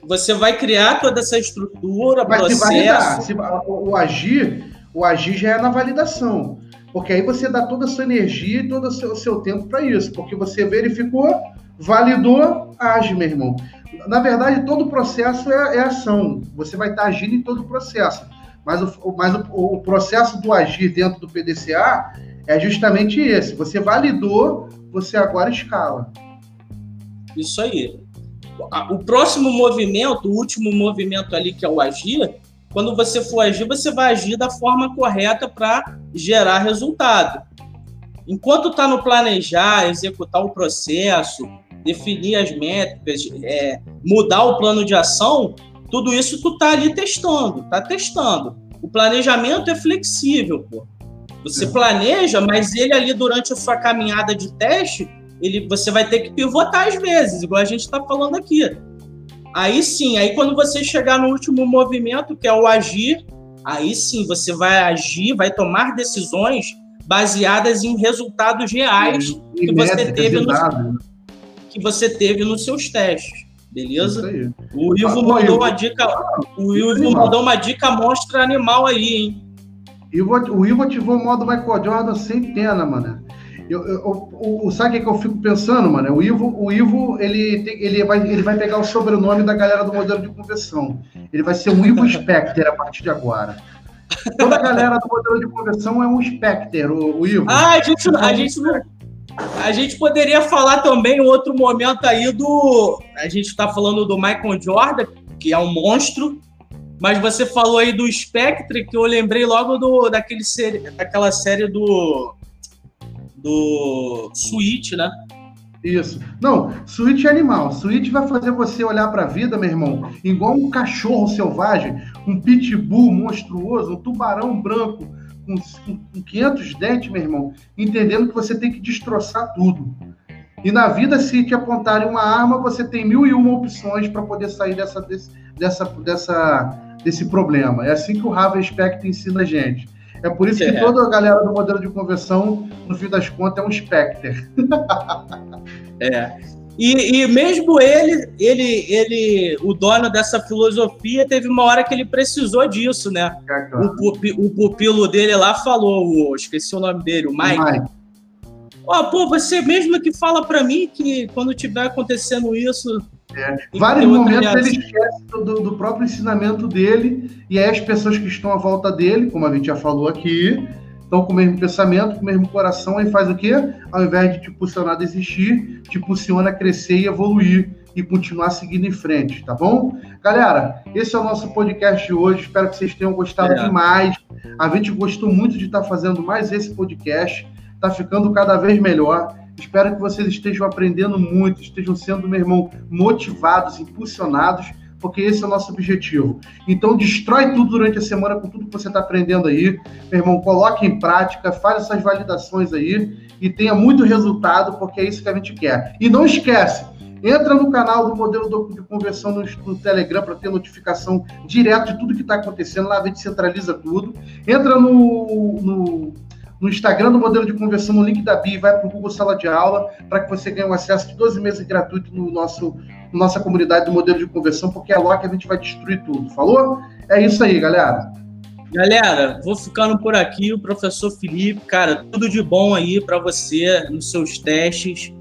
você vai criar toda essa estrutura, Mas processo. Se validar, se, o agir, o agir já é na validação. Porque aí você dá toda a sua energia e todo o seu, seu tempo para isso. Porque você verificou, validou, age, meu irmão. Na verdade, todo o processo é, é ação. Você vai estar tá agindo em todo o processo. Mas, o, mas o, o processo do agir dentro do PDCA é justamente esse. Você validou, você agora escala. Isso aí. O próximo movimento, o último movimento ali, que é o agir, quando você for agir, você vai agir da forma correta para gerar resultado. Enquanto está no planejar, executar o processo, definir as métricas, é, mudar o plano de ação, tudo isso tu tá ali testando, tá testando. O planejamento é flexível, pô. Você planeja, mas ele ali durante a sua caminhada de teste, ele, você vai ter que pivotar às vezes, igual a gente está falando aqui. Aí sim, aí quando você chegar no último movimento, que é o agir, aí sim você vai agir, vai tomar decisões baseadas em resultados reais que você teve no, que você teve nos seus testes. Beleza? O Ivo mandou uma dica. O Ivo mandou uma dica mostra animal aí, hein? o Ivo ativou o modo Michael Jordan sem pena, mano. Eu, eu, eu, sabe o que eu fico pensando, mano? O Ivo, o Ivo ele, tem, ele, vai, ele vai pegar o sobrenome da galera do modelo de conversão. Ele vai ser um Ivo Specter a partir de agora. Toda a galera do modelo de conversão é um Specter, o, o Ivo. Ah, a gente, a gente não. A gente poderia falar também um outro momento aí do. A gente está falando do Michael Jordan, que é um monstro, mas você falou aí do Spectre, que eu lembrei logo do, daquele série, daquela série do. Do Switch, né? Isso. Não, Switch é animal. Switch vai fazer você olhar para a vida, meu irmão, igual um cachorro selvagem, um pitbull monstruoso, um tubarão branco com, com 500 dentes, meu irmão, entendendo que você tem que destroçar tudo. E na vida, se te apontarem uma arma, você tem mil e uma opções para poder sair dessa, desse, dessa, dessa, desse problema. É assim que o Raven Spectre ensina a gente. É por isso que é. toda a galera do modelo de conversão, no fim das contas, é um Spectre. é. E, e, mesmo ele, ele, ele, o dono dessa filosofia, teve uma hora que ele precisou disso, né? É, claro. o, o, pupilo dele lá falou, o, esqueci o nome dele, o Mike. O Mike. Oh, pô, você mesmo que fala para mim que quando tiver acontecendo isso. É. Vários momentos ele esquece do, do, próprio ensinamento dele, e aí as pessoas que estão à volta dele, como a gente já falou aqui, estão com o mesmo pensamento, com o mesmo coração, e faz o quê? Ao invés de te impulsionar a desistir, te impulsiona a crescer e evoluir e continuar seguindo em frente, tá bom? Galera, esse é o nosso podcast de hoje. Espero que vocês tenham gostado é. demais. A gente gostou muito de estar fazendo mais esse podcast. Está ficando cada vez melhor. Espero que vocês estejam aprendendo muito, estejam sendo, meu irmão, motivados, impulsionados porque esse é o nosso objetivo. Então, destrói tudo durante a semana com tudo que você está aprendendo aí. Meu irmão, coloque em prática, faz essas validações aí e tenha muito resultado, porque é isso que a gente quer. E não esquece, entra no canal do modelo de conversão no, no Telegram para ter notificação direto de tudo que está acontecendo. Lá a gente centraliza tudo. Entra no, no no Instagram do modelo de conversão, no link da BI, vai para o Google Sala de Aula, para que você ganhe um acesso de 12 meses gratuito no nosso nossa comunidade do modelo de conversão, porque é lá que a gente vai destruir tudo. Falou? É isso aí, galera. Galera, vou ficando por aqui, o professor Felipe, cara, tudo de bom aí para você nos seus testes.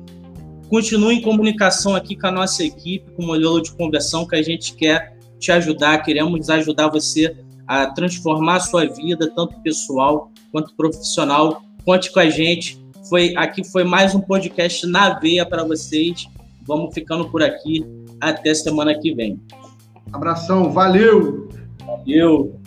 Continue em comunicação aqui com a nossa equipe, com o modelo de conversão, que a gente quer te ajudar, queremos ajudar você a transformar a sua vida, tanto pessoal quanto profissional. Conte com a gente. Foi aqui foi mais um podcast na veia para vocês. Vamos ficando por aqui. Até semana que vem. Abração, valeu! Valeu!